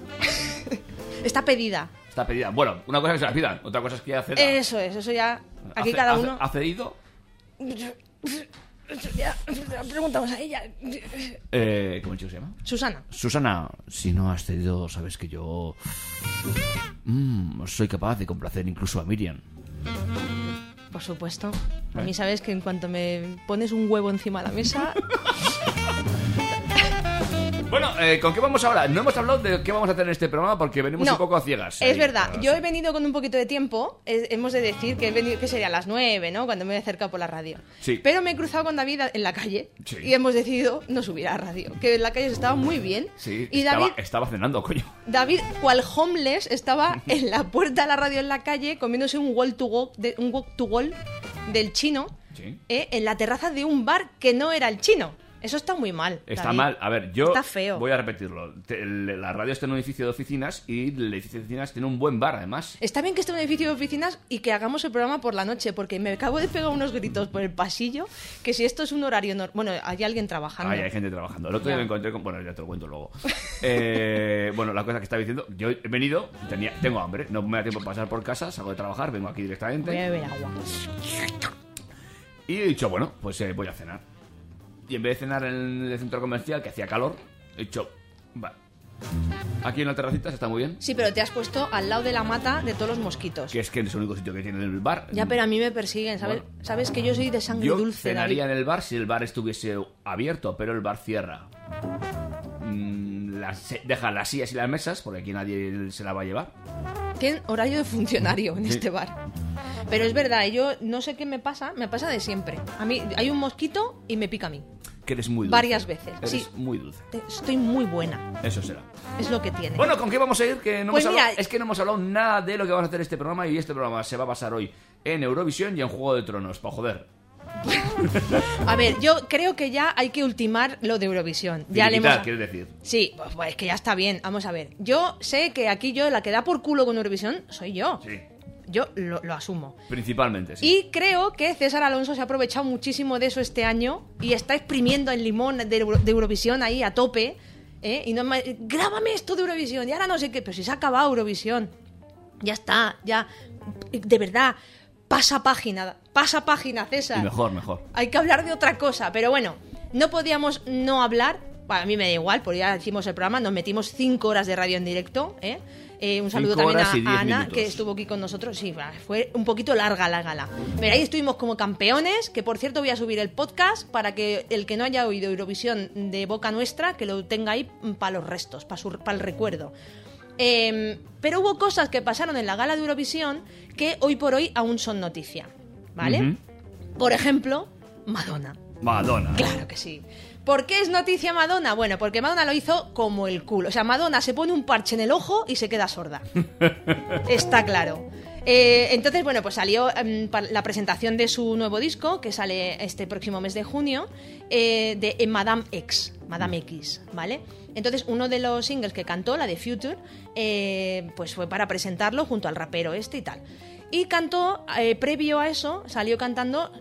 Está pedida. Está pedida. Bueno, una cosa es que se la pidan, otra cosa es que acceda. Eso es, eso ya. Aquí cada uno. ¿Ha cedido? Ya, preguntamos a ella. Eh, ¿Cómo chico se llama? Susana. Susana, si no has cedido, sabes que yo. mm, soy capaz de complacer incluso a Miriam. Por supuesto. A mí sabes que en cuanto me pones un huevo encima de la mesa, Bueno, eh, ¿con qué vamos ahora? No hemos hablado de qué vamos a hacer en este programa porque venimos No, un poco a ciegas. es ahí, verdad. ahora Yo he venido con un poquito de tiempo. eh, hemos de decir que he venido, que sería a las 9, ¿no? Cuando me he acercado por la radio. Sí. Pero me he cruzado con David en la calle Sí. y hemos decidido no subir a la radio. Que en la calle se estaba muy bien. Sí, y estaba, David, estaba cenando, coño. David, cual homeless, estaba en la puerta de la radio en la calle comiéndose un wall to go, de, un walk to wall del chino Sí. eh, en la terraza de un bar que no era el chino. Eso está muy mal. Está David. mal. A ver, yo Está feo. voy a repetirlo. La radio está en un edificio de oficinas y el edificio de oficinas tiene un buen bar, además. Está bien que esté en un edificio de oficinas y que hagamos el programa por la noche, porque me acabo de pegar unos gritos por el pasillo que si esto es un horario normal... Bueno, hay alguien trabajando. Ahí hay gente trabajando. El otro día me encontré con... Bueno, ya te lo cuento luego. Eh, bueno, la cosa que estaba diciendo... Yo he venido, tenía, tengo hambre, no me da tiempo a pasar por casa, salgo de trabajar, vengo aquí directamente. Voy a beber agua. Y he dicho, bueno, pues eh, voy a cenar. Y en vez de cenar en el centro comercial, que hacía calor, he dicho, va. Aquí en la terracita se está muy bien. Sí, pero te has puesto al lado de la mata de todos los mosquitos. Que es que es el único sitio que tiene el bar. Ya, pero a mí me persiguen, ¿sabes? Bueno. Sabes que yo soy de sangre Yo dulce, cenaría David. en el bar si el bar estuviese abierto, pero el bar cierra. Mm, las- deja las sillas y las mesas, porque aquí nadie se la va a llevar. Tienen horario de funcionario en Sí. este bar. Pero es verdad, yo no sé qué me pasa, me pasa de siempre. A mí hay un mosquito y me pica a mí. Que eres muy dulce. Varias veces, Eres sí. muy dulce. Te- Estoy muy buena, Eso será. es lo que tiene. Bueno, ¿con qué vamos a ir? Que no Pues hemos mira- hablado- es que no hemos hablado nada de lo que vamos a hacer este programa y este programa se va a pasar hoy en Eurovisión y en Juego de Tronos, para joder. A ver, yo creo que ya hay que ultimar lo de Eurovisión. Ya le Finiquitar, hemos... quieres decir. Sí, pues, pues, es que ya está bien. Vamos a ver. Yo sé que aquí yo, la que da por culo con Eurovisión, soy yo. Sí, Yo lo, lo asumo. principalmente, sí. Y creo que César Alonso se ha aprovechado muchísimo de eso este año y está exprimiendo el limón de, Euro- de Eurovisión ahí a tope. ¿eh? Y no me- grábame esto de Eurovisión y ahora no sé qué, pero si se ha acabado Eurovisión. Ya está, ya. De verdad, pasa página, pasa página, César. Y mejor, mejor. Hay que hablar de otra cosa, pero bueno, no podíamos no hablar. Bueno, a mí me da igual, porque ya hicimos el programa, nos metimos cinco horas de radio en directo. ¿eh? Eh, un saludo también a, Ana, minutos. que estuvo aquí con nosotros. Sí, fue un poquito larga la gala. Pero ahí estuvimos como campeones, que por cierto voy a subir el podcast para que el que no haya oído Eurovisión de boca nuestra, que lo tenga ahí para los restos, para el recuerdo. Eh, pero hubo cosas que pasaron en la gala de Eurovisión que hoy por hoy aún son noticia. ¿Vale? Por ejemplo, Madonna. Madonna. Claro que sí. ¿Por qué es noticia Madonna? Bueno, porque Madonna lo hizo como el culo. O sea, Madonna se pone un parche en el ojo y se queda sorda. Está claro. Eh, entonces, bueno, pues salió em, la presentación de su nuevo disco, que sale este próximo mes de junio, eh, de eh, Madame X, Madame X, ¿vale? Entonces, uno de los singles que cantó, la de Future, pues fue para presentarlo junto al rapero este y tal. Y cantó, previo a eso, salió cantando,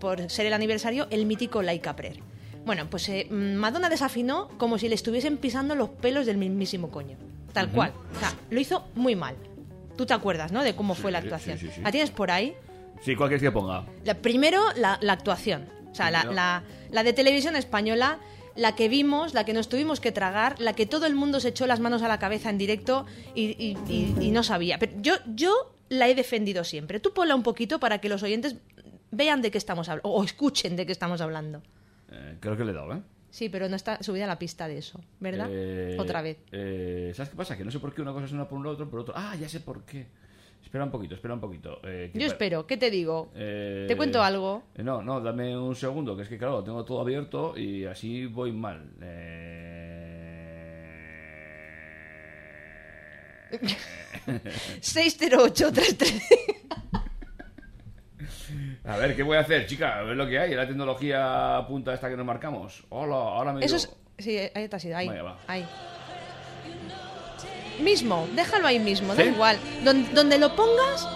por ser el aniversario, el mítico Like a Prayer. Bueno, pues eh, mm, Madonna desafinó como si le estuviesen pisando los pelos del mismísimo coño. Tal cual. O sea, lo hizo muy mal. Tú te acuerdas, ¿no? De cómo fue la actuación. sí, sí, sí. ¿La tienes por ahí? Sí, ¿cuál quieres que ponga? La- primero, la, la actuación. O sea, la, Primero. la- la de televisión española, la que vimos, la que nos tuvimos que tragar, la que todo el mundo se echó las manos a la cabeza en directo y, y- y- y no sabía. Pero yo, yo la he defendido siempre. Tú ponla un poquito para que los oyentes vean de qué estamos hablando, o escuchen de qué estamos hablando. Eh, creo que le he dado, ¿eh? Sí, pero no está subida la pista de eso, ¿verdad? Eh, Otra vez. eh, ¿Sabes qué pasa? Que no sé por qué una cosa suena por un lado, otro por otro. Ah, ya sé por qué. Espera un poquito, espera un poquito. Eh, Yo espero, ¿qué te digo? ¿Te cuento algo? no, no, dame un segundo, que es que claro, tengo todo abierto y así voy mal. Eh... 60833. A ver, ¿qué voy a hacer, chica? A ver lo que hay. La tecnología punta esta que nos marcamos. Hola, ahora me Eso es. Sí, ahí te has ido, ahí. Vaya, va. Ahí. Mismo, déjalo ahí mismo, da igual. Don- donde lo pongas,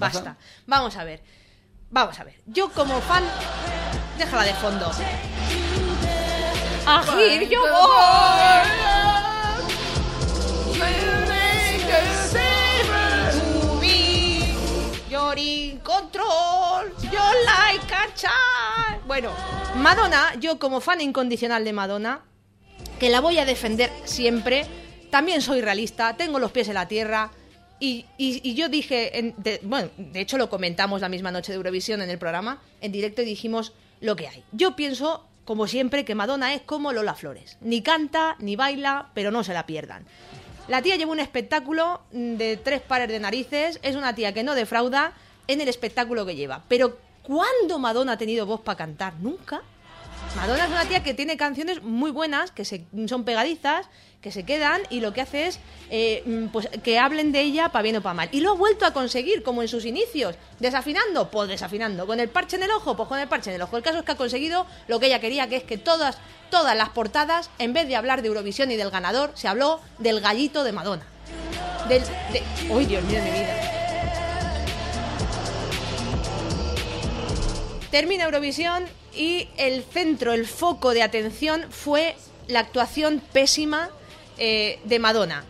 ¿Basta? Vamos a ver. Vamos a ver. Yo como fan. Déjala de fondo. A Here. You're in control. You're like a child. Bueno, Madonna, yo como fan incondicional de Madonna, que la voy a defender siempre. También soy realista, tengo los pies en la tierra. Y, y- y yo dije, en- de- bueno, de hecho lo comentamos la misma noche de Eurovisión en el programa, en directo y dijimos lo que hay. Yo pienso, como siempre, que Madonna es como Lola Flores. Ni canta, ni baila, pero no se la pierdan. La tía lleva un espectáculo de tres pares de narices, es una tía que no defrauda en el espectáculo que lleva. Pero ¿cuándo Madonna ha tenido voz para cantar? Nunca. Madonna es una tía que tiene canciones muy buenas, que se, son pegadizas, que se quedan y lo que hace es eh, mm, pues, que hablen de ella para bien o para mal. Y lo ha vuelto a conseguir, como en sus inicios. ¿Desafinando? Pues desafinando. ¿Con el parche en el ojo? Pues con el parche en el ojo. El caso es que ha conseguido lo que ella quería, que es que todas, todas las portadas, en vez de hablar de Eurovisión y del ganador, se habló del gallito de Madonna. Del, de... ¡Uy, Dios mío mi vida! Termina Eurovisión y el centro, el foco de atención fue la actuación pésima eh, de Madonna.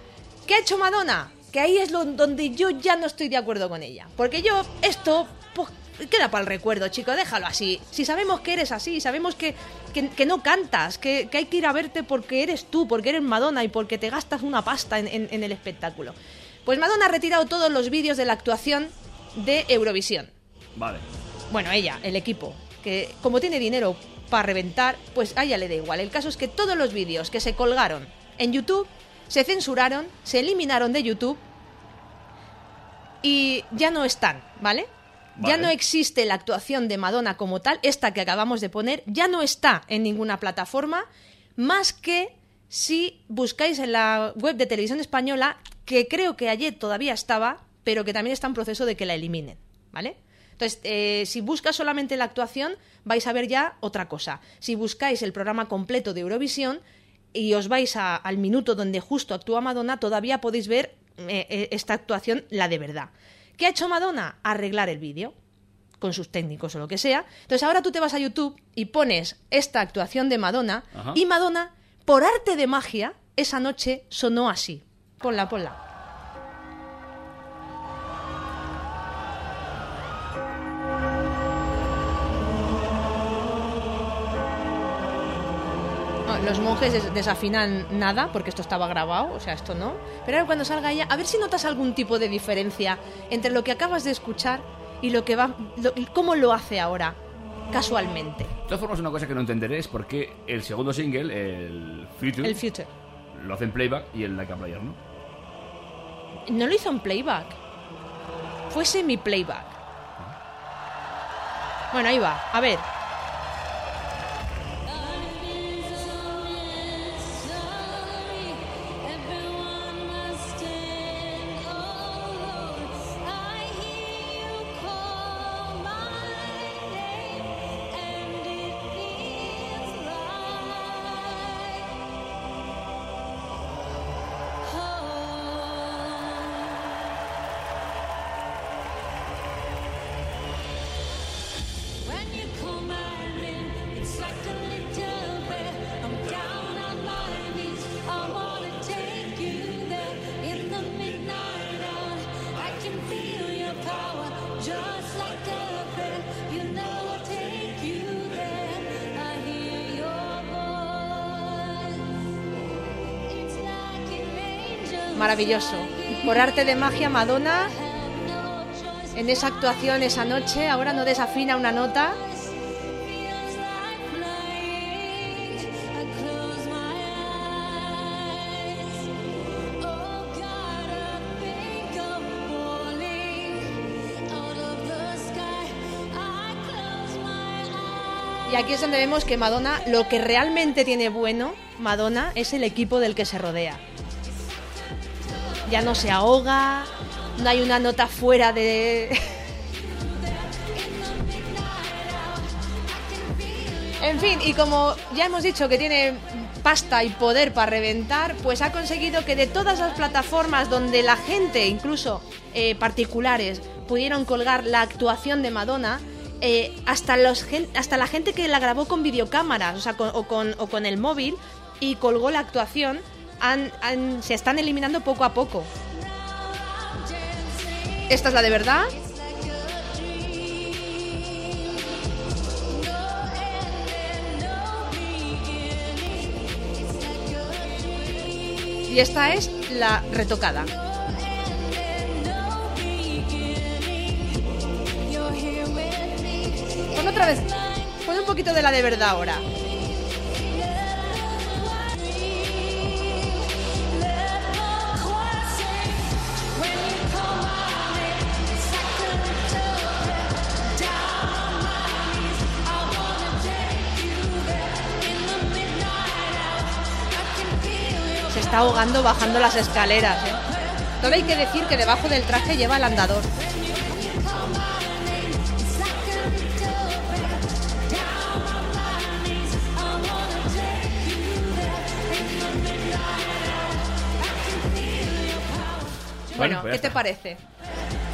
¿Qué ha hecho Madonna? Que ahí es lo, donde yo ya no estoy de acuerdo con ella. Porque yo, esto, pues, queda para el recuerdo, chico, déjalo así. Si sabemos que eres así, sabemos que, que, que no cantas, que, que hay que ir a verte porque eres tú, porque eres Madonna y porque te gastas una pasta en, en- en el espectáculo. Pues Madonna ha retirado todos los vídeos de la actuación de Eurovisión Vale. bueno, ella, el equipo, que como tiene dinero para reventar, pues a ella le da igual. El caso es que todos los vídeos que se colgaron en YouTube se censuraron, se eliminaron de YouTube y ya no están, ¿vale? Ya no existe la actuación de Madonna como tal, esta que acabamos de poner, ya no está en ninguna plataforma, más que si buscáis en la web de Televisión Española, que creo que ayer todavía estaba, pero que también está en proceso de que la eliminen, ¿vale? Entonces, eh, si buscas solamente la actuación, vais a ver ya otra cosa. Si buscáis el programa completo de Eurovisión y os vais a- al minuto donde justo actúa Madonna, todavía podéis ver eh, eh, esta actuación, la de verdad. ¿Qué ha hecho Madonna? Arreglar el vídeo con sus técnicos o lo que sea. Entonces ahora tú te vas a YouTube y pones esta actuación de Madonna Ajá. y Madonna, por arte de magia, esa noche sonó así. Ponla, ponla. Los monjes des- desafinan nada porque esto estaba grabado, o sea, esto no. Pero ahora cuando salga ella, a ver si notas algún tipo de diferencia entre lo que acabas de escuchar y lo que va, lo- cómo lo hace ahora, casualmente. De todas formas, una cosa que no entenderé es por qué el segundo single, el Future, El future. lo hace en playback y el Like a Player, ¿no? No lo hizo en playback. Fue semi-playback. Bueno, ahí va. A ver. Maravilloso. Por arte de magia, Madonna, en esa actuación esa noche, ahora no desafina una nota. Y aquí es donde vemos que Madonna, lo que realmente tiene bueno, Madonna, es el equipo del que se rodea. Ya no se ahoga, no hay una nota fuera de... En fin, y como ya hemos dicho que tiene pasta y poder para reventar, pues ha conseguido que de todas las plataformas donde la gente, incluso eh, particulares, pudieron colgar la actuación de Madonna, eh, hasta, los, hasta la gente que la grabó con videocámaras o, sea, o, con, o con el móvil y colgó la actuación, se están eliminando poco a poco. Esta es la de verdad. Y esta es la retocada. Pon otra vez. Pon un poquito de la de verdad ahora. Está ahogando bajando las escaleras. ¿eh? Solo hay que decir que debajo del traje lleva el andador. Bueno, pues ¿qué te parece?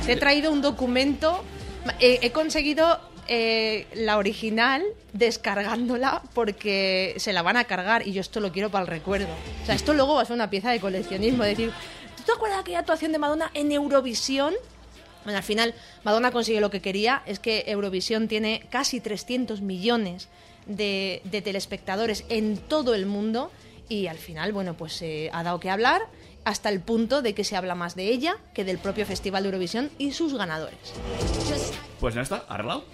Te he traído un documento. He, he conseguido eh, la original descargándola porque se la van a cargar y yo esto lo quiero para el recuerdo. O sea, esto luego va a ser una pieza de coleccionismo. Es decir, ¿tú te acuerdas de aquella actuación de Madonna en Eurovisión? Bueno, al final Madonna consigue lo que quería, es que Eurovisión tiene casi 300 millones de, de telespectadores en todo el mundo y al final, bueno, pues eh, ha dado que hablar hasta el punto de que se habla más de ella que del propio Festival de Eurovisión y sus ganadores. Pues ya está, arreglado.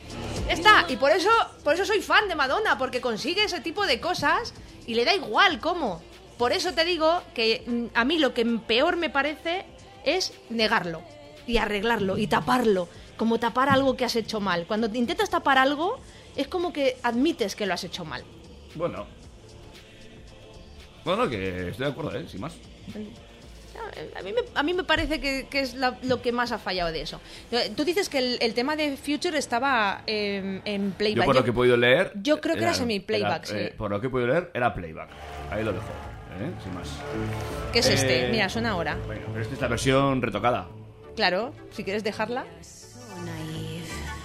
Está, y por eso, por eso soy fan de Madonna, porque consigue ese tipo de cosas y le da igual cómo. Por eso te digo que mm, a mí lo que peor me parece es negarlo y arreglarlo y taparlo, como tapar algo que has hecho mal. Cuando te intentas tapar algo, es como que admites que lo has hecho mal. Bueno. Bueno, que estoy de acuerdo, ¿eh? Sin más. A mí me, a mí me parece que, que es la- lo que más ha fallado de eso. Tú dices que el, el tema de Future estaba eh, en Yo playback. por lo que he podido leer... yo creo que era semi-playback, era, eh, sí. por lo que he podido leer, era playback. Ahí lo dejo, ¿eh? Sin más. ¿Qué es este? Eh, Mira, suena ahora. Bueno, pero esta es la versión retocada. Claro, si quieres dejarla.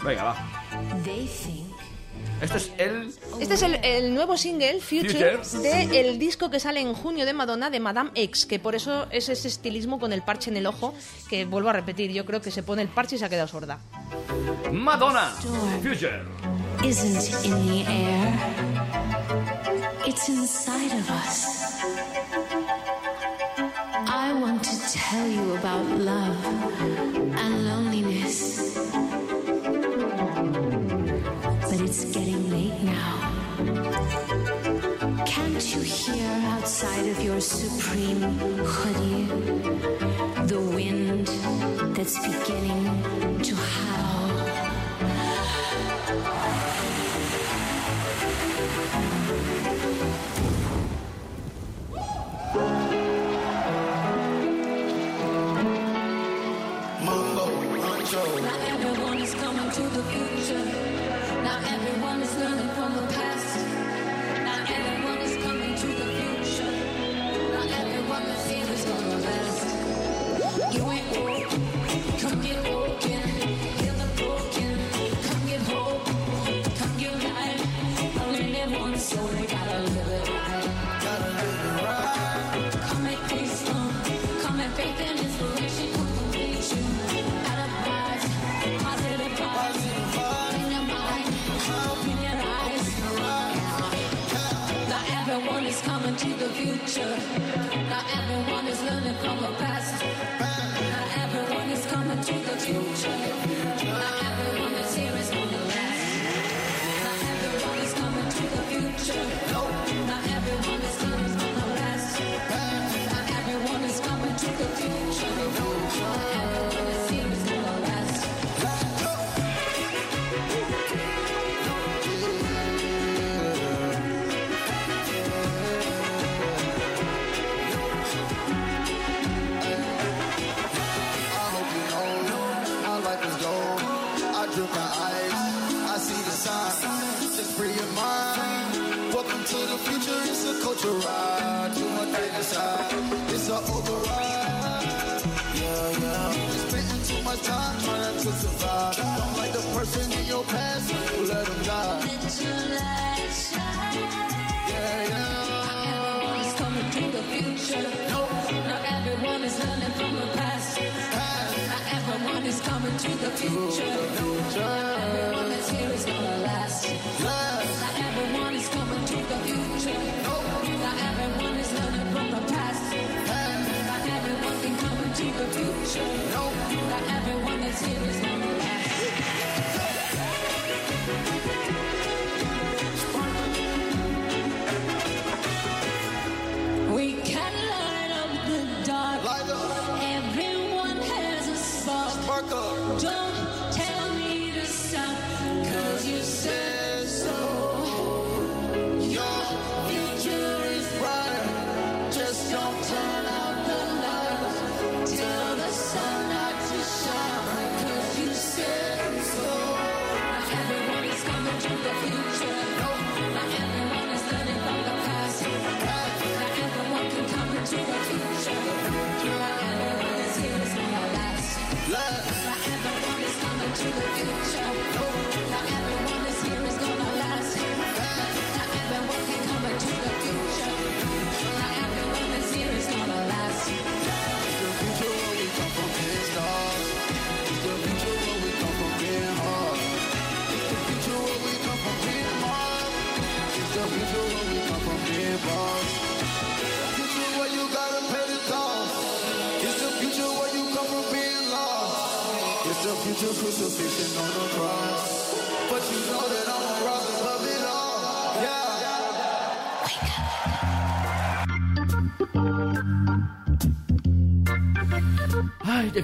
Venga, va. Esto es el... Este es el, el nuevo single, Future, Future. del disco que sale en junio de Madonna, de Madame X, que por eso es ese estilismo con el parche en el ojo, que vuelvo a repetir, yo creo que se pone el parche y se ha quedado sorda. Madonna. Future. isn't in the air, it's inside of us. I want to tell you about love it's getting late now. Can't you hear outside of your supreme hoodie the wind that's beginning to howl? past.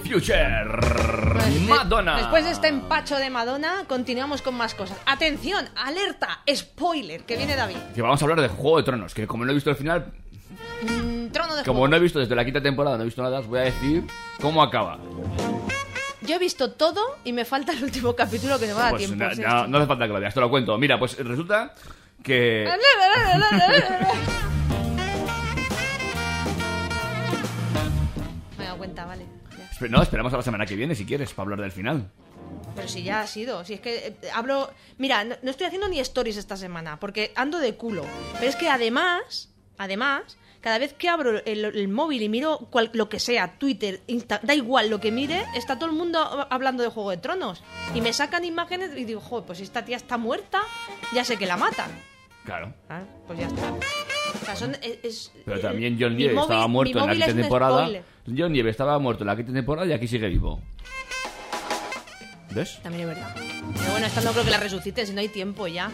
Future. Pues Madonna. Después de este empacho de Madonna, continuamos con más cosas. Atención, alerta, spoiler, que viene David. Vamos a hablar de Juego de Tronos, que como no he visto el final... Mm, trono de como no he visto desde la quinta temporada, no he visto nada, os voy a decir cómo acaba. Yo he visto todo y me falta el último capítulo que no va a pues tiempo. No, no, hace falta que lo veas, te lo cuento. Mira, pues resulta que... me da cuenta, vale. No, esperamos a la semana que viene si quieres, para hablar del final. Pero si ya ha sido, si es que eh, hablo... Mira, no, estoy haciendo ni stories esta semana, porque ando de culo. Pero es que además, además, cada vez que abro el, el móvil y miro cual, lo que sea, Twitter, Insta, da igual lo que mire, está todo el mundo hablando de Juego de Tronos. Y me sacan imágenes y digo, joder, pues esta tía está muerta, ya sé que la matan. Claro. Ah, pues ya está. E, Pero también eh, John Lee estaba muerto en la temporada. John Nieve estaba muerto la quinta temporada y aquí sigue vivo. ¿Ves? También es verdad. Pero bueno, esta no creo que la resucite, si no hay tiempo ya.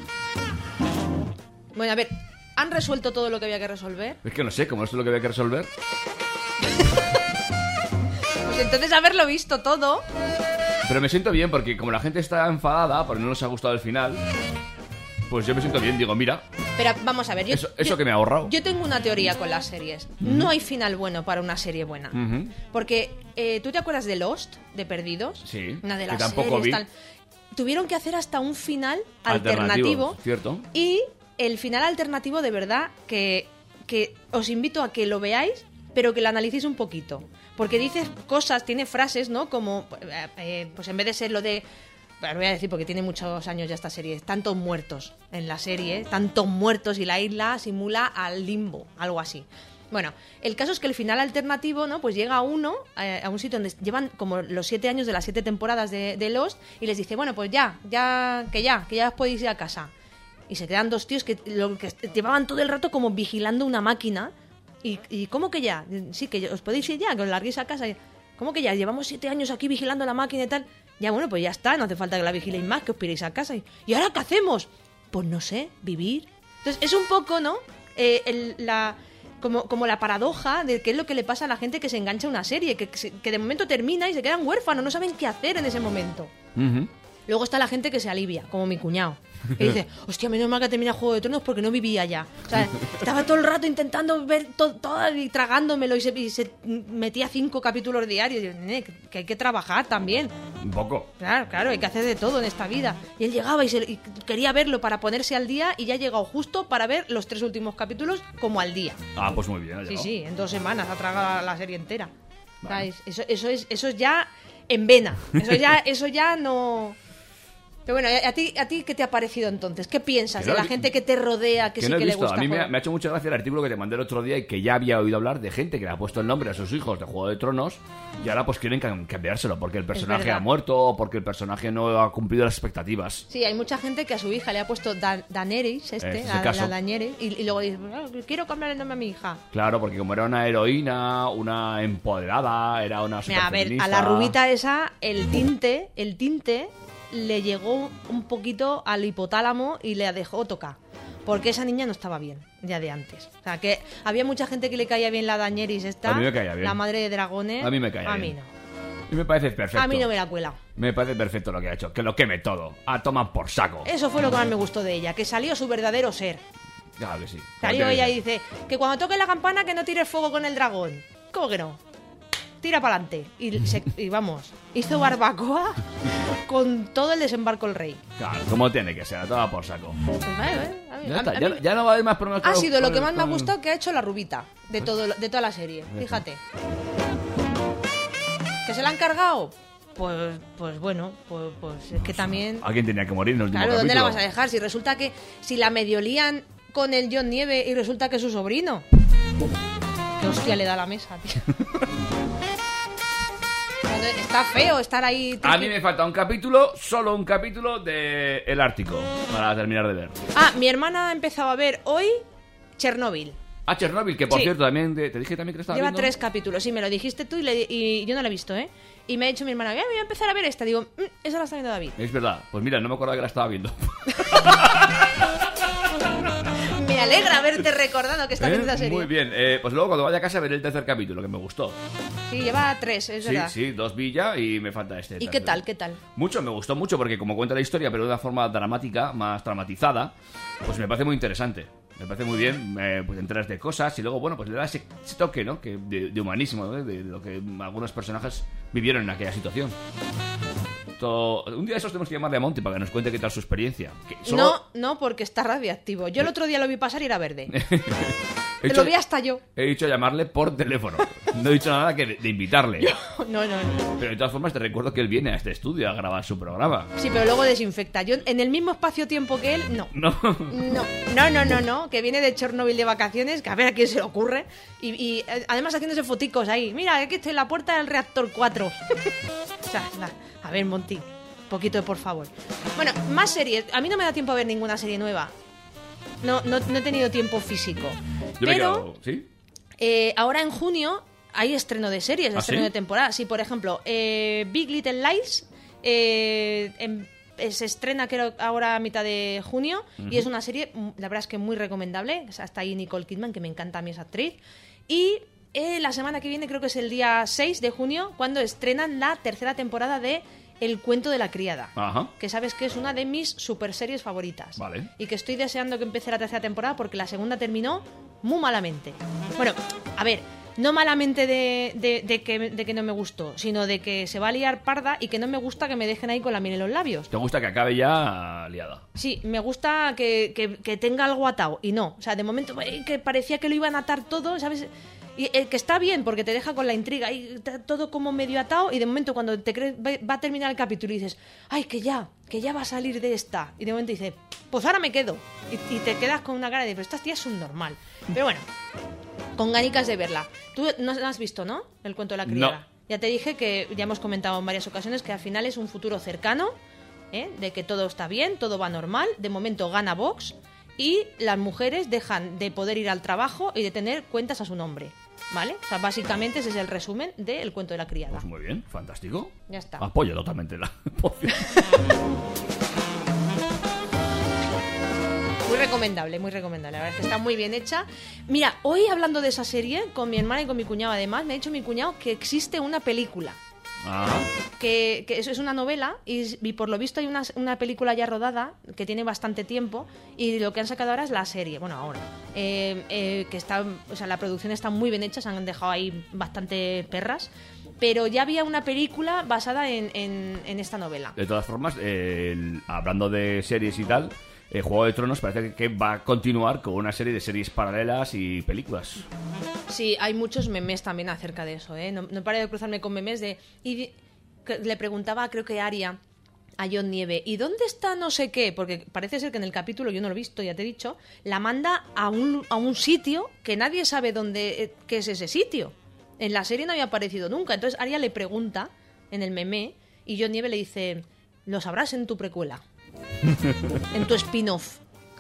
Bueno, a ver, ¿han resuelto todo lo que había que resolver? Es que no sé, como esto es lo que había que resolver. pues entonces haberlo visto todo. Pero me siento bien porque como la gente está enfadada porque no nos ha gustado el final, pues yo me siento bien. Digo, mira, Pero vamos a ver, yo, eso, eso yo- que me he ahorrado. yo tengo una teoría con las series. No hay final bueno para una serie buena. Ujú. Porque, eh, ¿tú te acuerdas de Lost, de Perdidos? Sí, Una de que las tampoco series vi. tal. Tuvieron que hacer hasta un final Alternativo, alternativo. ¿cierto? Y el final alternativo, de verdad, que, que os invito a que lo veáis, pero que lo analicéis un poquito. Porque dice cosas, tiene frases, ¿no? Como, eh, eh, pues en vez de ser lo de... Lo voy a decir porque tiene muchos años ya esta serie. Tantos muertos en la serie, tantos muertos y la isla simula al limbo, algo así. Bueno, el caso es que el final alternativo, ¿no? Pues llega uno eh, a un sitio donde llevan como los siete años de las siete temporadas de, de Lost y les dice, bueno, pues ya, ya, que ya, que ya podéis ir a casa. Y se quedan dos tíos que, lo que llevaban todo el rato como vigilando una máquina. Y, y ¿cómo que ya? Sí, que os podéis ir ya, que os larguéis a casa. ¿Cómo que ya? Llevamos siete años aquí vigilando la máquina y tal. Ya, bueno, pues ya está, no hace falta que la vigiléis más, que os piréis a casa. Y, ¿y ahora qué hacemos? Pues no sé, vivir. Entonces, es un poco, ¿no? Eh, la, como, como la paradoja de qué es lo que le pasa a la gente que se engancha a una serie, que, que de momento termina y se quedan huérfanos, no saben qué hacer en ese momento. Luego está la gente que se alivia, como mi cuñado. Que dice, hostia, menos mal que termina Juego de Tronos porque no vivía ya. O sea, estaba todo el rato intentando ver to- todo y tragándomelo y se, y se metía cinco capítulos diarios. Y yo, "Nene, que, hay que trabajar también. Un poco. Claro, claro, hay que hacer de todo en esta vida. Y él llegaba y, se- y quería verlo para ponerse al día y ya ha llegado justo para ver los tres últimos capítulos como al día. Ah, pues muy bien. ha Sí, sí, en dos semanas ha tragado la serie entera. ¿Sabes? Eso, eso, es, eso es ya en vena. Eso ya, eso ya no. Pero bueno, ¿a ti, ¿a ti qué te ha parecido entonces? ¿Qué piensas de la gente que te rodea, que, sí no que le gusta? A mí me, ha hecho mucha gracia el artículo que te mandé el otro día y que ya había oído hablar de gente que le ha puesto el nombre a sus hijos de Juego de Tronos y ahora pues quieren cam- cambiárselo porque el personaje ha muerto o porque el personaje no ha cumplido las expectativas. Sí, hay mucha gente que a su hija le ha puesto Dan Daenerys, este, es el la, Daenerys, y, y luego dice, "Ah, quiero cambiar el nombre a mi hija. Claro, porque como era una heroína, una empoderada, era una Mira, a ver, a la rubita esa, el tinte, el tinte le llegó un poquito al hipotálamo y le dejó tocar. Porque esa niña no estaba bien, ya de antes. O sea, que había mucha gente que le caía bien la Daenerys esta. A mí me caía bien. La madre de dragones. A mí me caía A bien. mí no. Y me parece perfecto. A mí no me la cuela. Me parece perfecto lo que ha hecho. Que lo queme todo. A tomar por saco. Eso fue lo que más me gustó de ella, que salió su verdadero ser. Claro que sí. Salió ella y dice que cuando toque la campana que no tires fuego con el dragón. ¿Cómo que no? Tira para adelante. Y, se- y vamos, hizo barbacoa con todo el desembarco el rey. Claro, como tiene que ser. A tomar por saco. Pues vale, vale, a mí- Ya, a- está, a ya, mí- ya no va a haber más problemas Ha sido lo que más me ha gustado que ha hecho la rubita de, todo, de toda la serie. Fíjate. ¿Que se la han cargado? Pues, pues bueno, pues, pues es que también... Alguien tenía que morir en el Claro, ¿dónde la vas a dejar? Si resulta que... Si la medio lían con el John Nieve y resulta que es su sobrino. Qué hostia le da a la mesa, tío. Está feo estar ahí... A mí me falta un capítulo, solo un capítulo de El Ártico para terminar de ver. Ah, mi hermana ha empezado a ver hoy Chernobyl. A Chernobyl, que por Sí. cierto también te, te dije también que estaba Lleva viendo. tres capítulos, sí, me lo dijiste tú y, le- y yo no la he visto, ¿eh? Y me ha dicho mi hermana, "Eh, voy a empezar a ver esta. Digo, "Mm, esa la está viendo David. Es verdad. Pues mira, no me acordaba que la estaba viendo. Me alegra haberte recordado que está ¿Eh? viendo esa serie. Muy bien. Eh, pues luego cuando vaya a casa veré el tercer capítulo, que me gustó. Sí, lleva tres, es Sí, verdad. sí, dos Villa y me falta este. ¿Y qué tal, qué tal? Mucho, me gustó mucho porque como cuenta la historia, pero de una forma dramática, más dramatizada, pues me parece muy interesante. Me parece muy bien, me, pues te enteras de cosas y luego, bueno, pues le da ese, ese toque, ¿no? Que de, de humanismo, ¿no? de, de lo que algunos personajes vivieron en aquella situación. Un día de esos tenemos que llamarle a Monty para que nos cuente qué tal su experiencia. Que solo- No, no, porque está radiactivo. Yo el otro día lo vi pasar y era verde. he, Lo dicho, vi hasta yo. he dicho llamarle por teléfono. No he dicho nada que de, de invitarle. No, no, no. Pero de todas formas te recuerdo que él viene a este estudio a grabar su programa. Sí, pero luego desinfecta. Yo en el mismo espacio-tiempo que él, no. No. No, no, no, no, no, que viene de Chernobyl de vacaciones, que a ver a quién se le ocurre. Y, y, eh, además haciéndose foticos ahí. Mira, aquí estoy en la puerta del reactor 4. o sea, la- a ver, Monty, poquito de por favor. Bueno, más series. A mí no me da tiempo a ver ninguna serie nueva. No, no, no he tenido tiempo físico. Yo me he Pero quedado- ¿Sí? eh, ahora en junio hay estreno de series, ¿Ah, estreno sí? de temporada. Sí, por ejemplo, eh, Big Little Lies eh, em- eh, se estrena creo ahora a mitad de junio y es una serie, mm, la verdad es que muy recomendable. O sea, Está ahí Nicole Kidman, que me encanta a mí esa actriz. Y eh, la semana que viene, creo que es el día 6 de junio, cuando estrenan la tercera temporada de El cuento de la criada. Ajá. Que sabes que es una de mis super series favoritas. Vale. Y que estoy deseando que empiece la tercera temporada porque la segunda terminó muy malamente. Bueno, a ver, no malamente de, de- de que, de que no me gustó, sino de que se va a liar parda y que no me gusta que me dejen ahí con la miel en los labios. ¿Te gusta que acabe ya liada? Sí, me gusta que, que- que tenga algo atado y no. O sea, de momento eh, que parecía que lo iban a atar todo, ¿sabes? Y eh, que está bien porque te deja con la intriga y todo como medio atado y de momento cuando te crees va a terminar el capítulo y dices, ay, que ya, que ya va a salir de esta. Y de momento dices, pues ahora me quedo. Y, y te quedas con una cara de, pero estas tías son normal. Pero bueno, con ganicas de verla. Tú no has visto, ¿no? El cuento de la criada. No. Ya te dije que ya hemos comentado en varias ocasiones que al final es un futuro cercano, ¿eh? de que todo está bien, todo va normal. De momento gana Vox y las mujeres dejan de poder ir al trabajo y de tener cuentas a su nombre. ¿Vale? O sea, básicamente ese es el resumen del cuento de la criada. Pues muy bien, fantástico. Ya está. Apoyo totalmente la poción. Muy recomendable, muy recomendable. La verdad es que está muy bien hecha. Mira, hoy hablando de esa serie, con mi hermana y con mi cuñado además, me ha dicho mi cuñado que existe una película. Ajá. que, que eso es una novela y, y por lo visto hay una, una película ya rodada que tiene bastante tiempo y lo que han sacado ahora es la serie, bueno ahora, eh, eh, que está, o sea, la producción está muy bien hecha, se han dejado ahí bastante perras, pero ya había una película basada en, en- en esta novela. De todas formas, eh, el- hablando de series y tal, eh, Juego de Tronos parece que, va a continuar con una serie de series paralelas y películas. Sí, hay muchos memes también acerca de eso, ¿eh? No, no paro de cruzarme con memes de... Y le preguntaba, creo que Aria, a John Nieve, ¿y dónde está no sé qué? Porque parece ser que en el capítulo, yo no lo he visto, ya te he dicho, la manda a un, a un sitio que nadie sabe dónde eh, qué es ese sitio. En la serie no había aparecido nunca. Entonces Aria le pregunta en el meme y John Nieve le dice, lo sabrás en tu precuela, en tu spin-off.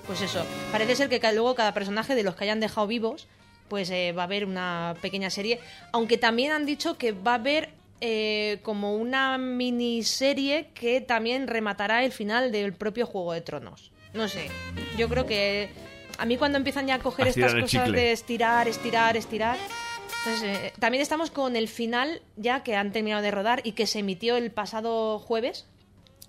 Pues eso, parece ser que luego cada personaje de los que hayan dejado vivos, pues eh, va a haber una pequeña serie. Aunque también han dicho que va a haber eh, como una miniserie que también rematará el final del propio Juego de Tronos. No sé, yo creo que a mí cuando empiezan ya a coger A estas cosas chicle. de estirar, estirar, estirar... Entonces, eh, también estamos con el final ya que han terminado de rodar y que se emitió el pasado jueves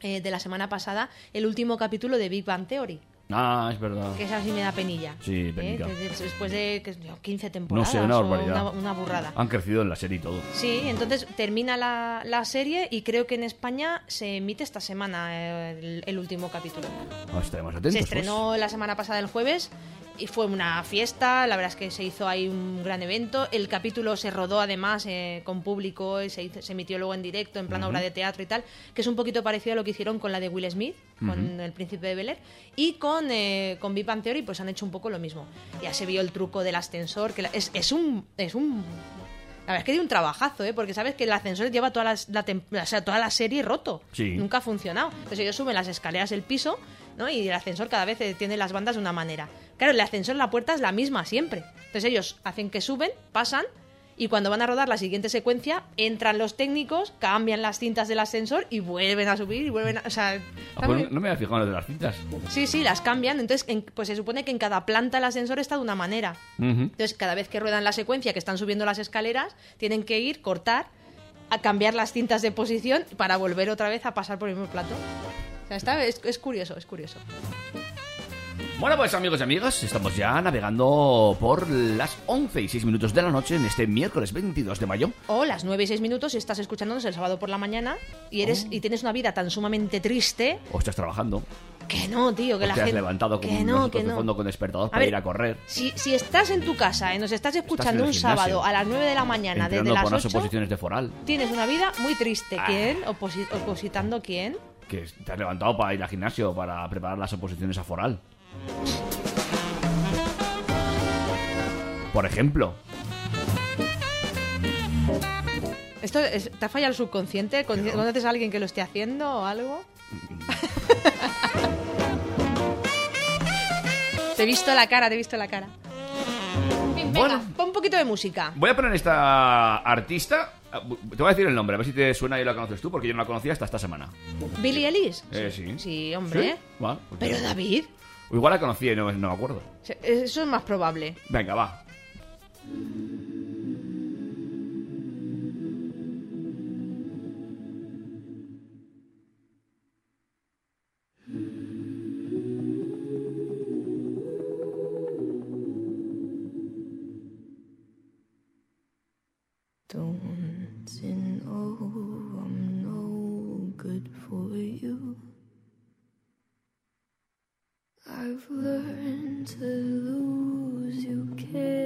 eh, de la semana pasada, el último capítulo de Big Bang Theory. Ah, es verdad. Que esa sí me da penilla. Sí, ¿eh? de- Después de que, yo, 15 No temporadas. sé, una barbaridad. una, una burrada. Han crecido en la serie y todo. Sí, entonces termina la, la serie y creo que en España se emite esta semana eh, el, el último capítulo. Ah, estaremos atentos. Se pues. estrenó la semana pasada el jueves y fue una fiesta, la verdad es que se hizo ahí un gran evento. El capítulo se rodó además eh, con público y se, hizo- se emitió luego en directo, en plan obra de teatro y tal, que es un poquito parecido a lo que hicieron con la de Will Smith, con El Príncipe de Bel Air, y con, eh, con Big Bang Theory pues han hecho un poco lo mismo. Ya se vio el truco del ascensor, que la- es, es un... Es un la verdad es que dio un trabajazo, ¿eh? Porque sabes que el ascensor lleva toda la, la o sea, toda la serie roto. Sí. Nunca ha funcionado. Entonces ellos suben las escaleras del piso, ¿no? Y el ascensor cada vez eh, tiene las bandas de una manera. Claro, el ascensor, la puerta es la misma siempre. Entonces ellos hacen que suben, pasan, y cuando van a rodar la siguiente secuencia, entran los técnicos, cambian las cintas del ascensor y vuelven a subir y vuelven a... O sea, Ah, pues no me había fijado en lo de las cintas. Sí, sí, las cambian. Entonces, en- pues se supone que en cada planta el ascensor está de una manera. Entonces, cada vez que ruedan la secuencia, que están subiendo las escaleras, tienen que ir, cortar, a cambiar las cintas de posición para volver otra vez a pasar por el mismo plato. O sea, está, es, es curioso, es curioso. Bueno, pues amigos y amigas, estamos ya navegando por las 11 y 6 minutos de la noche en este miércoles 22 de mayo. O las 9 y 6 minutos si estás escuchándonos el sábado por la mañana y eres y tienes una vida tan sumamente triste O estás trabajando, que no, tío, que o la te has gente... levantado con que no, que de no. fondo con despertador A para ver, ir a correr. Si, si estás en tu casa y nos estás escuchando un sábado a las 9 de la mañana desde las unas 8, oposiciones de foral. tienes una vida muy triste. Ah. ¿Quién? Oposi- ¿Opositando quién? Que te has levantado para ir al gimnasio para preparar las oposiciones a foral. Por ejemplo, ¿Esto es- te ha fallado el subconsciente? ¿Con- ¿Conoces a alguien que lo esté haciendo o algo? te he visto la cara, te he visto la cara. Venga, Bueno. pon un poquito de música. voy a poner esta artista Ah, te voy a decir el nombre, a ver si te suena y la conoces tú, porque yo no la conocía hasta esta semana. ¿Billy Ellis? Eh, sí. Sí, hombre. Pues Pero. David. Igual la conocí y no me acuerdo. Eso es más probable. Venga, va. in Oh, I'm no good for you. I've learned to lose, you care.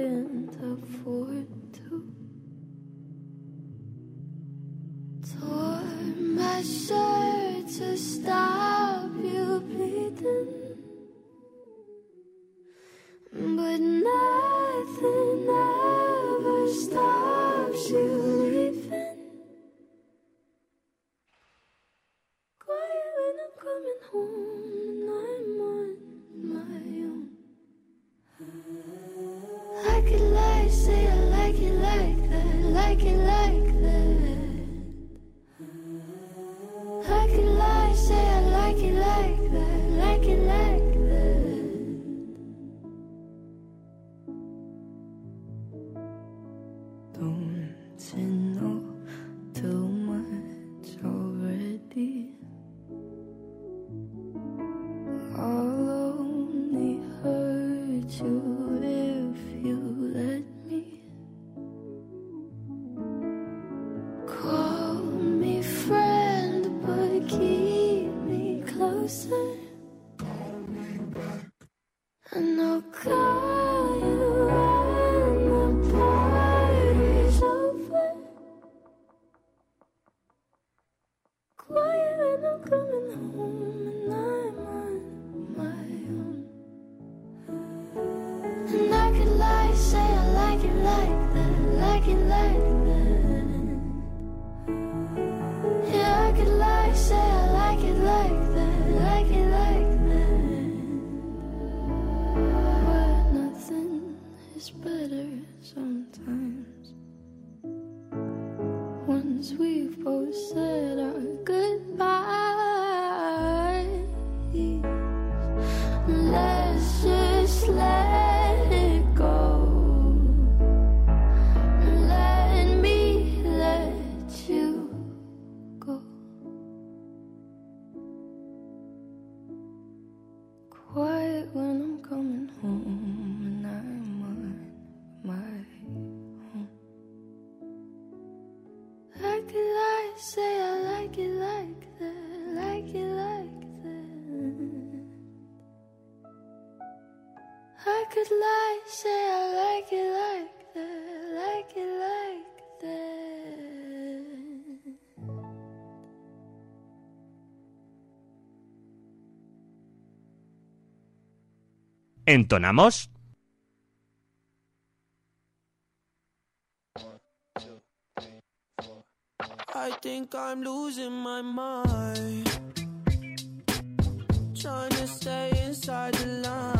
¿Entonamos? I think I'm losing my mind. Trying to stay inside the line.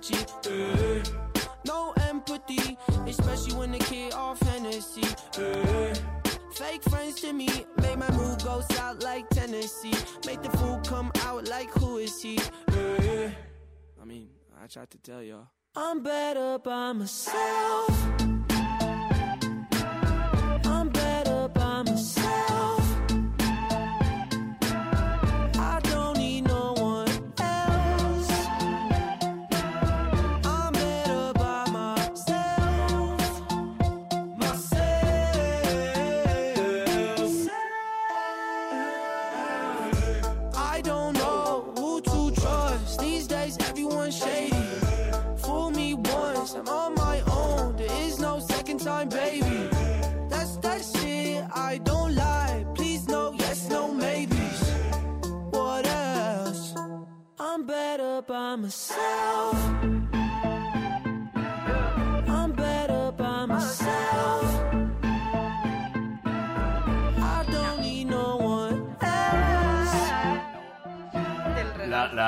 sympathy. Eh. No empathy, especially when the kid off Hennessy. Eh. Fake friends to me, make my mood go south like Tennessee. Make the food come out like who is he? Eh. I mean, I tried to tell y'all. I'm better by myself.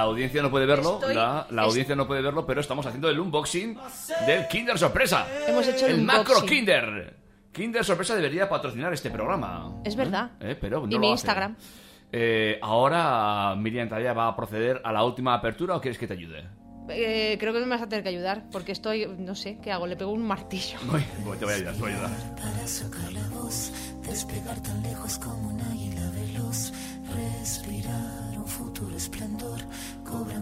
La, audiencia no puede verlo, Estoy- la, la es- audiencia no puede verlo, pero estamos haciendo el unboxing del Kinder Sorpresa. Hemos hecho el macro unboxing. Kinder. Kinder Sorpresa debería patrocinar este programa. Es verdad. ¿Eh? Pero no y lo mi hace. Instagram. Eh, ahora Miriam Talla va a proceder a la última apertura o quieres que te ayude? Eh, creo que me vas a tener que ayudar porque estoy, no sé, ¿qué hago? Le pego un martillo. Voy, voy, te voy a ayudar, te voy a ayudar. Para sacar la voz, despegar tan lejos como un águila veloz, respirar un futuro esplendor,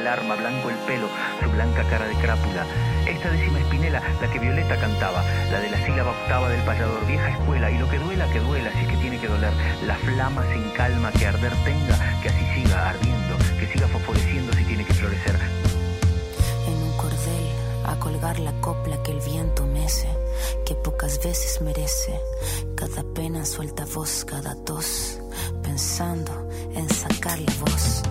el arma, blanco el pelo, su blanca cara de crápula. Esta décima espinela, la que Violeta cantaba. La de la sílaba octava del payador, vieja escuela. Y lo que duela, que duela, si es que tiene que doler. La flama sin calma que arder tenga, que así siga ardiendo. Que siga fosforeciendo si tiene que florecer. en un cordel a colgar la copla que el viento mece, que pocas veces merece. Cada pena suelta voz, cada tos, pensando en sacar la voz.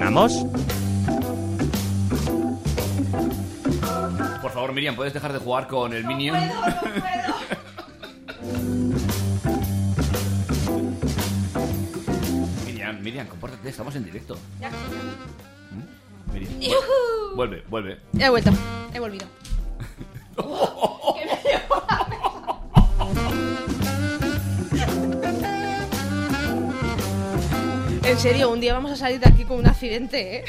¿Entonamos? Por favor, Miriam, ¿puedes dejar de jugar con el Minion? Miriam, Miriam, compórtate, estamos en directo. ¿Mm? Miriam, vuelve, ¡Yujú! vuelve, vuelve. He vuelto, he volvido. Que me llevo la mesa. En serio, un día vamos a salir de aquí un accidente, ¿eh?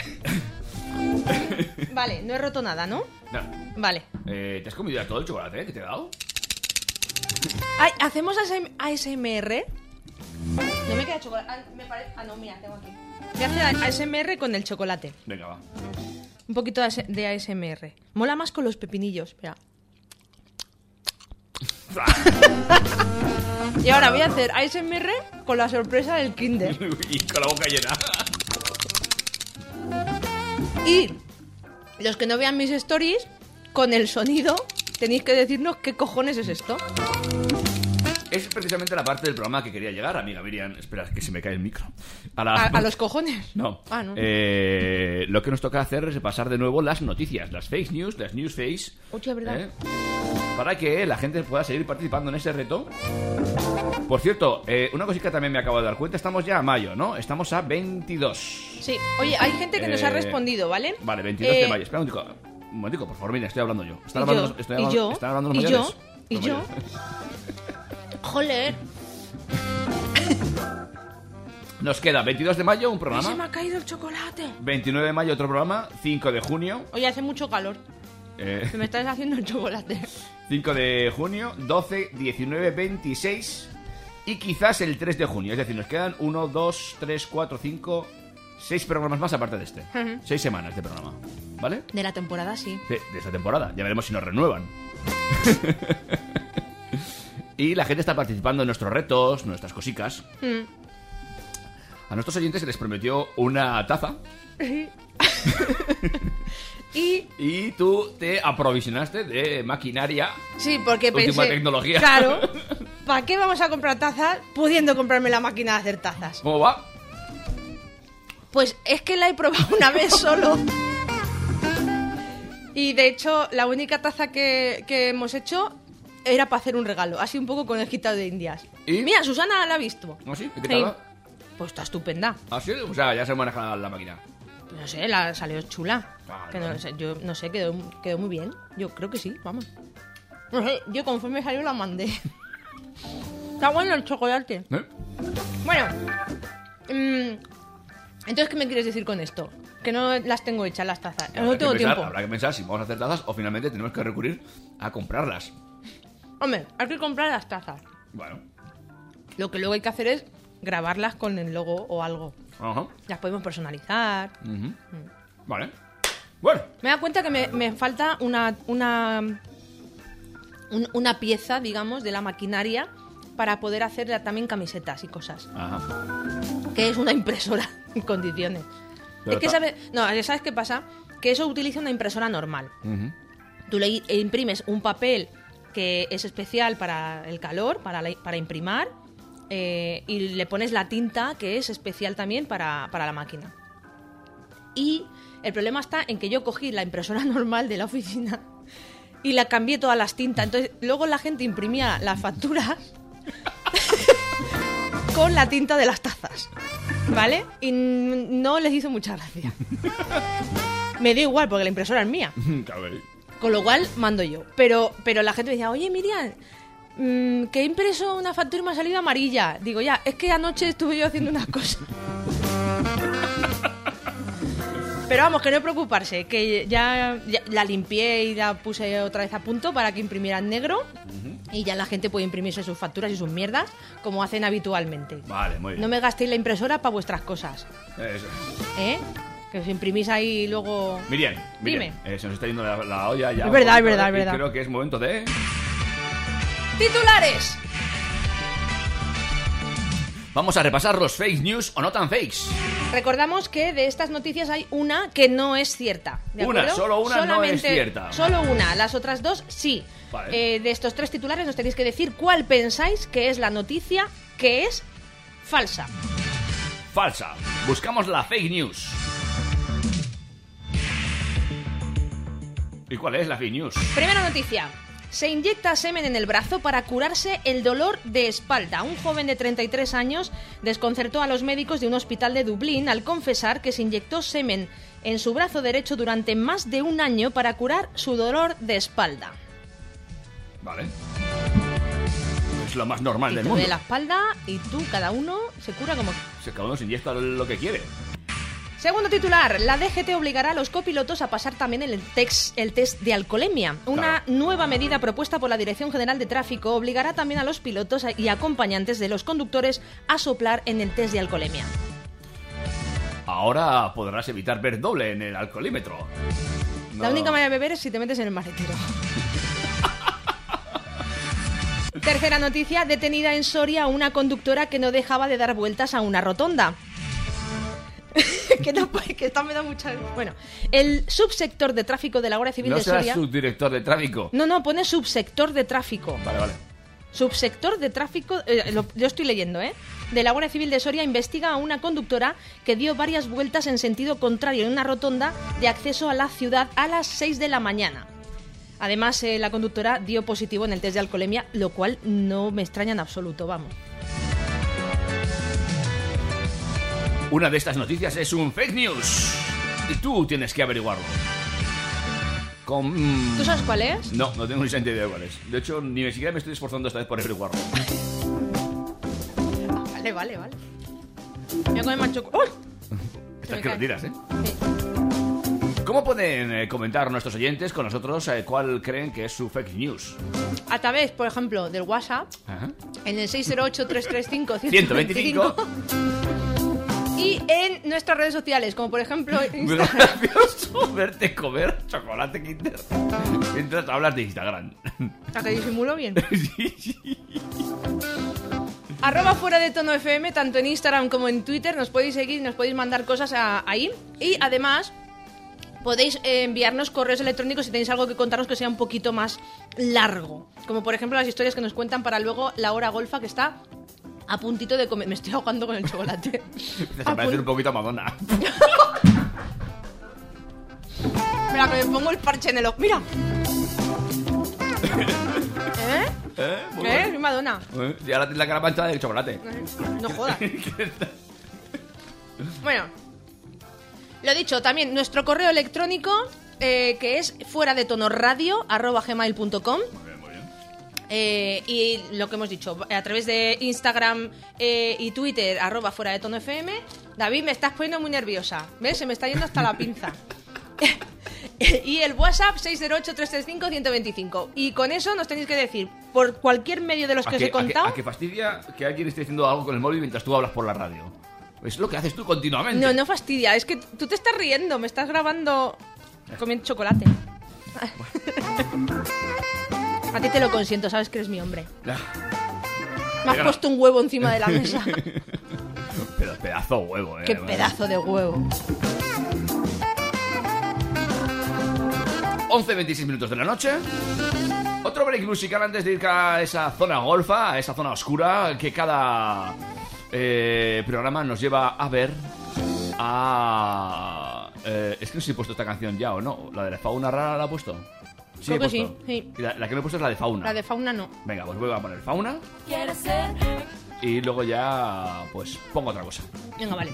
Vale, no he roto nada, ¿no? No. Vale. Eh, ¿Te has comido ya todo el chocolate que te he dado? Ay, ¿hacemos ASM ASMR? No me queda chocolate. Ah, me parece... ah, no, mira, tengo aquí. Voy a hacer ASMR con el chocolate. Venga, va. Un poquito de ASMR. Mola más con los pepinillos. Espera. Y ahora voy a hacer ASMR con la sorpresa del Kinder. y con la boca llena. Y los que no vean mis stories, con el sonido, tenéis que decirnos qué cojones es esto. Es precisamente la parte del programa que quería llegar, amiga Miriam. Espera, que se me cae el micro. A, la- A, a los cojones. No. Ah, no. Eh, lo que nos toca hacer es repasar de nuevo las noticias, las fake news, las news face. Hostia, ¿verdad? ¿eh? Para que la gente pueda seguir participando en ese reto. Por cierto, eh, una cosita también me acabo de dar cuenta. Estamos ya a mayo, ¿no? Estamos a 22. Sí. Oye, hay gente que nos ha Eh, respondido, ¿vale? Vale, 22 de Eh, mayo. Espera un momentico. Un momentico, por favor, mira, estoy hablando yo. Están ¿Y hablando, yo? los- estoy ¿Y hablando- yo? están hablando los ¿Y mayores. yo? ¿Y Los yo? mayores. Joder. Nos queda 22 de mayo un Ay, se programa. me ha caído el chocolate. 29 de mayo otro programa. 5 de junio. Oye, hace mucho calor. eh, Se me estás haciendo el chocolate. 5 de junio, 12, 19, 26 y quizás el 3 de junio. Es decir, nos quedan 1, 2, 3, 4, 5, 6 programas más aparte de este. Ujú. 6 semanas de programa. ¿Vale? De la temporada, sí. Sí, de esta temporada. Ya veremos si nos renuevan. y la gente está participando en nuestros retos, nuestras cosicas. Mm. A nuestros oyentes se les prometió una taza y y tú te aprovisionaste de maquinaria. sí, porque Última pensé. tecnología. Claro. ¿Para qué vamos a comprar tazas pudiendo comprarme la máquina de hacer tazas? ¿Cómo va? Pues es que la he probado una vez solo. Y de hecho, la única taza que, que hemos hecho era para hacer un regalo. Así un poco conejita de indias. ¿Y? Mira, Susana la ha visto. ¿Ah, sí? ¿Qué Sí. tal? va? Pues está estupenda. ¿Ah, sí? O sea, ya se maneja la máquina. No sé, la salió chula. Vale, Que no, sé, yo no sé, quedó, quedó muy bien. Yo creo que sí, vamos. No sé, yo conforme salió la mandé. Está bueno el chocolate. ¿Eh? Bueno, mm, entonces, ¿qué me quieres decir con esto? Que no las tengo hechas las tazas. Habrá No que tengo pensar- tiempo. Habrá que pensar si vamos a hacer tazas o finalmente tenemos que recurrir a comprarlas. Hombre, hay que comprar las tazas. Bueno. Lo que luego hay que hacer es grabarlas con el logo o algo. Ajá. Las podemos personalizar. Ujú. Vale. Bueno. Me da cuenta que me, me falta una, una, un- una pieza, digamos, de la maquinaria para poder hacer también camisetas y cosas. Ajá. Que es una impresora en condiciones. Pero es que, ¿sabes? No, ¿sabes qué pasa? Que eso utiliza una impresora normal. Tú le i- imprimes un papel que es especial para el calor, para, la- para imprimar, eh, y le pones la tinta que es especial también para, para la máquina. Y el problema está en que yo cogí la impresora normal de la oficina y la cambié todas las tintas. Entonces, luego la gente imprimía las facturas con la tinta de las tazas. ¿Vale? Y no les hizo mucha gracia. Me da igual porque la impresora es mía. Con lo cual mando yo. Pero, pero la gente me decía, oye Miriam, mm, que he impreso una factura y me ha salido amarilla. Digo, ya, es que anoche estuve yo haciendo unas cosas. Pero vamos, que no preocuparse, que ya, ya la limpié y la puse otra vez a punto para que imprimiera en negro. Y ya la gente puede imprimirse sus facturas y sus mierdas como hacen habitualmente. Vale, muy bien. No me gastéis la impresora para vuestras cosas. Eso. ¿Eh? Que os imprimís ahí luego... Miriam, Miriam, Dime. eh, se nos está yendo la, la olla ya. Es verdad, es verdad, ¿eh? es Y verdad. Creo que es momento de... ¡Titulares! Vamos a repasar los fake news o no tan fakes. Recordamos que de estas noticias hay una que no es cierta. ¿de Una, acuerdo? solo una no es cierta. Solo una, las otras dos sí. Vale. Eh, de estos tres titulares nos tenéis que decir cuál pensáis que es la noticia que es falsa. Falsa. Buscamos la fake news. ¿Y cuál es la fake news? Primera noticia. Se inyecta semen en el brazo para curarse el dolor de espalda. Un joven de 33 años desconcertó a los médicos de un hospital de Dublín al confesar que se inyectó semen en su brazo derecho durante más de un año para curar su dolor de espalda. Vale. Es lo más normal Y del mundo. duele la espalda y tú, cada uno, se cura como... Se cada uno se inyecta lo que quiere. Segundo titular, la DGT obligará a los copilotos a pasar también el, tex- el test de alcoholemia. Una nueva medida propuesta por la Dirección General de Tráfico obligará también a los pilotos y acompañantes de los conductores a soplar en el test de alcoholemia. Ahora podrás evitar ver doble en el alcoholímetro. La única manera de beber es si te metes en el maletero. Tercera noticia, detenida en Soria una conductora que no dejaba de dar vueltas a una rotonda. que no, que está me da mucha... Bueno, el subsector de tráfico de la Guardia Civil No de serás Soria... subdirector de tráfico. No, no, pone subsector de tráfico. Vale, vale. Subsector de tráfico, eh, lo, yo estoy leyendo, ¿eh? De la Guardia Civil de Soria investiga a una conductora que dio varias vueltas en sentido contrario en una rotonda de acceso a la ciudad a las 6 de la mañana. Además, eh, la conductora dio positivo en el test de alcoholemia, lo cual no me extraña en absoluto, vamos. Una de estas noticias es un fake news. Y tú tienes que averiguarlo. Con... mm, ¿Tú sabes cuál es? No, no tengo ni idea de cuál es. De hecho, ni siquiera me estoy esforzando esta vez por averiguarlo. Vale, vale, vale. Voy a comer más choco- ¡Uy! Estas me que lo tiras, ¿eh? ¿Cómo pueden eh, comentar nuestros oyentes con nosotros eh, cuál creen que es su fake news? A través, por ejemplo, del WhatsApp, Ajá. en el 608-335-125 125. Y en nuestras redes sociales, como por ejemplo Instagram. gracioso verte comer chocolate Kinder mientras hablas de Instagram. ¿A que disimulo bien? Arroba fuera de tono FM, tanto en Instagram como en Twitter. Nos podéis seguir, nos podéis mandar cosas a- ahí. Y además, podéis eh, enviarnos correos electrónicos si tenéis algo que contarnos que sea un poquito más largo. Como por ejemplo las historias que nos cuentan para luego la hora golfa que está a puntito de comer. Me estoy ahogando con el chocolate. Se parece un poquito a Madonna. Mira, que me pongo el parche en el ojo. ¡Mira! ¿Eh? ¿Eh? Muy bueno. Soy Madonna. Eh, Y ahora tienes la cara manchada de chocolate. No jodas. Bueno, lo dicho, también nuestro correo electrónico eh, que es fuera de tono radio arroba gmail.com Eh, y lo que hemos dicho, a través de Instagram eh, y Twitter, arroba fuera de tono FM. David, me estás poniendo muy nerviosa. ¿Ves? Se me está yendo hasta la pinza. y el WhatsApp 608-335-125. Y con eso nos tenéis que decir, por cualquier medio de los ¿A que os he a qué- contado, a qué fastidia que alguien esté haciendo algo con el móvil mientras tú hablas por la radio? Es lo que haces tú continuamente. No, no fastidia, es que tú te estás riendo, me estás grabando comiendo chocolate. A ti te lo consiento, sabes que eres mi hombre. Me has puesto un huevo encima de la mesa. Pero pedazo de huevo, eh. Qué pedazo de huevo. 11, 26 minutos de la noche. Otro break musical antes de ir a esa zona golfa, a esa zona oscura que cada eh, programa nos lleva a ver a... eh, es que no sé si he puesto esta canción ya o no. ¿La de la fauna rara la he puesto? Sí, Creo que sí, sí. La, la que no he puesto es la de fauna. La de fauna no. Venga, pues voy a poner fauna ser y luego ya pues pongo otra cosa. Venga, vale.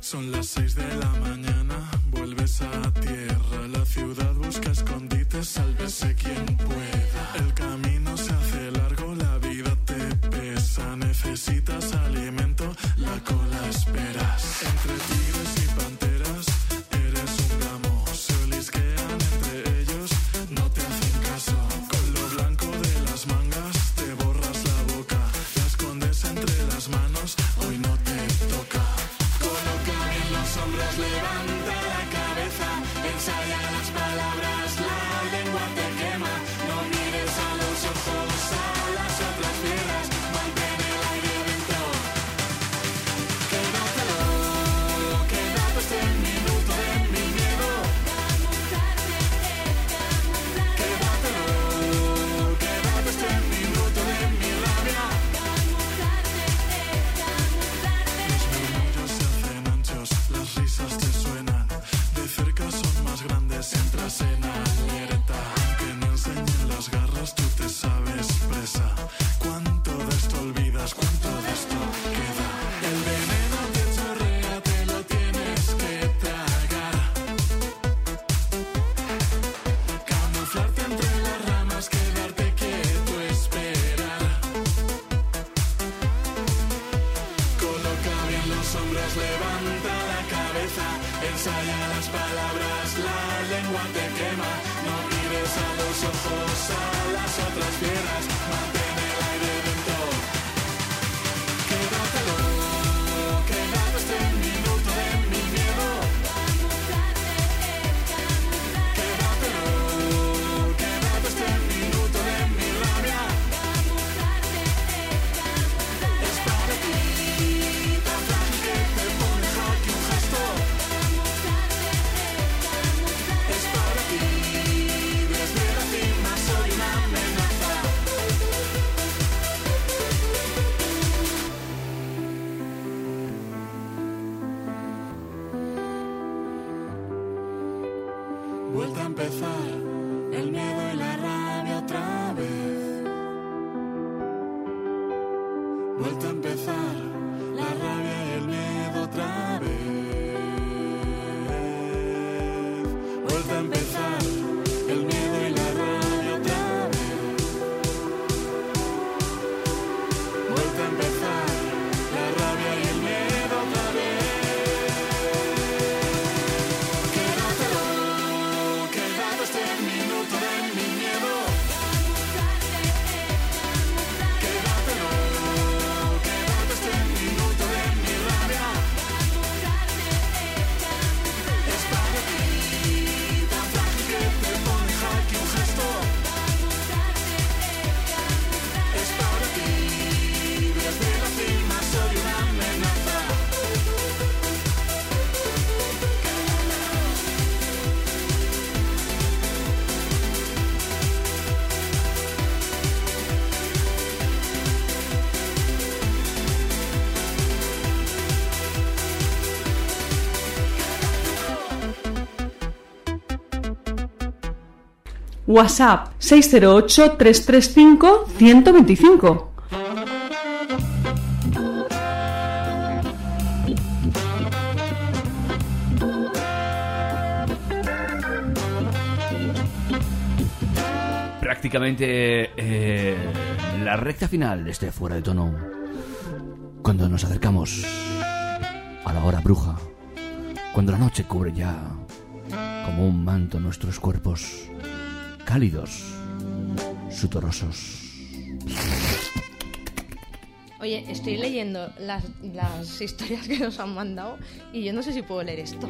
Son las 6 de la mañana, vuelves a tierra. La ciudad busca escondites, sálvese quien pueda. WhatsApp 608-335-125. Prácticamente eh, la recta final de este fuera de tono. Cuando nos acercamos a la hora bruja. Cuando la noche cubre ya como un manto nuestros cuerpos cálidos, sudorosos. Oye, estoy leyendo las, las historias que nos han mandado y yo no sé si puedo leer esto.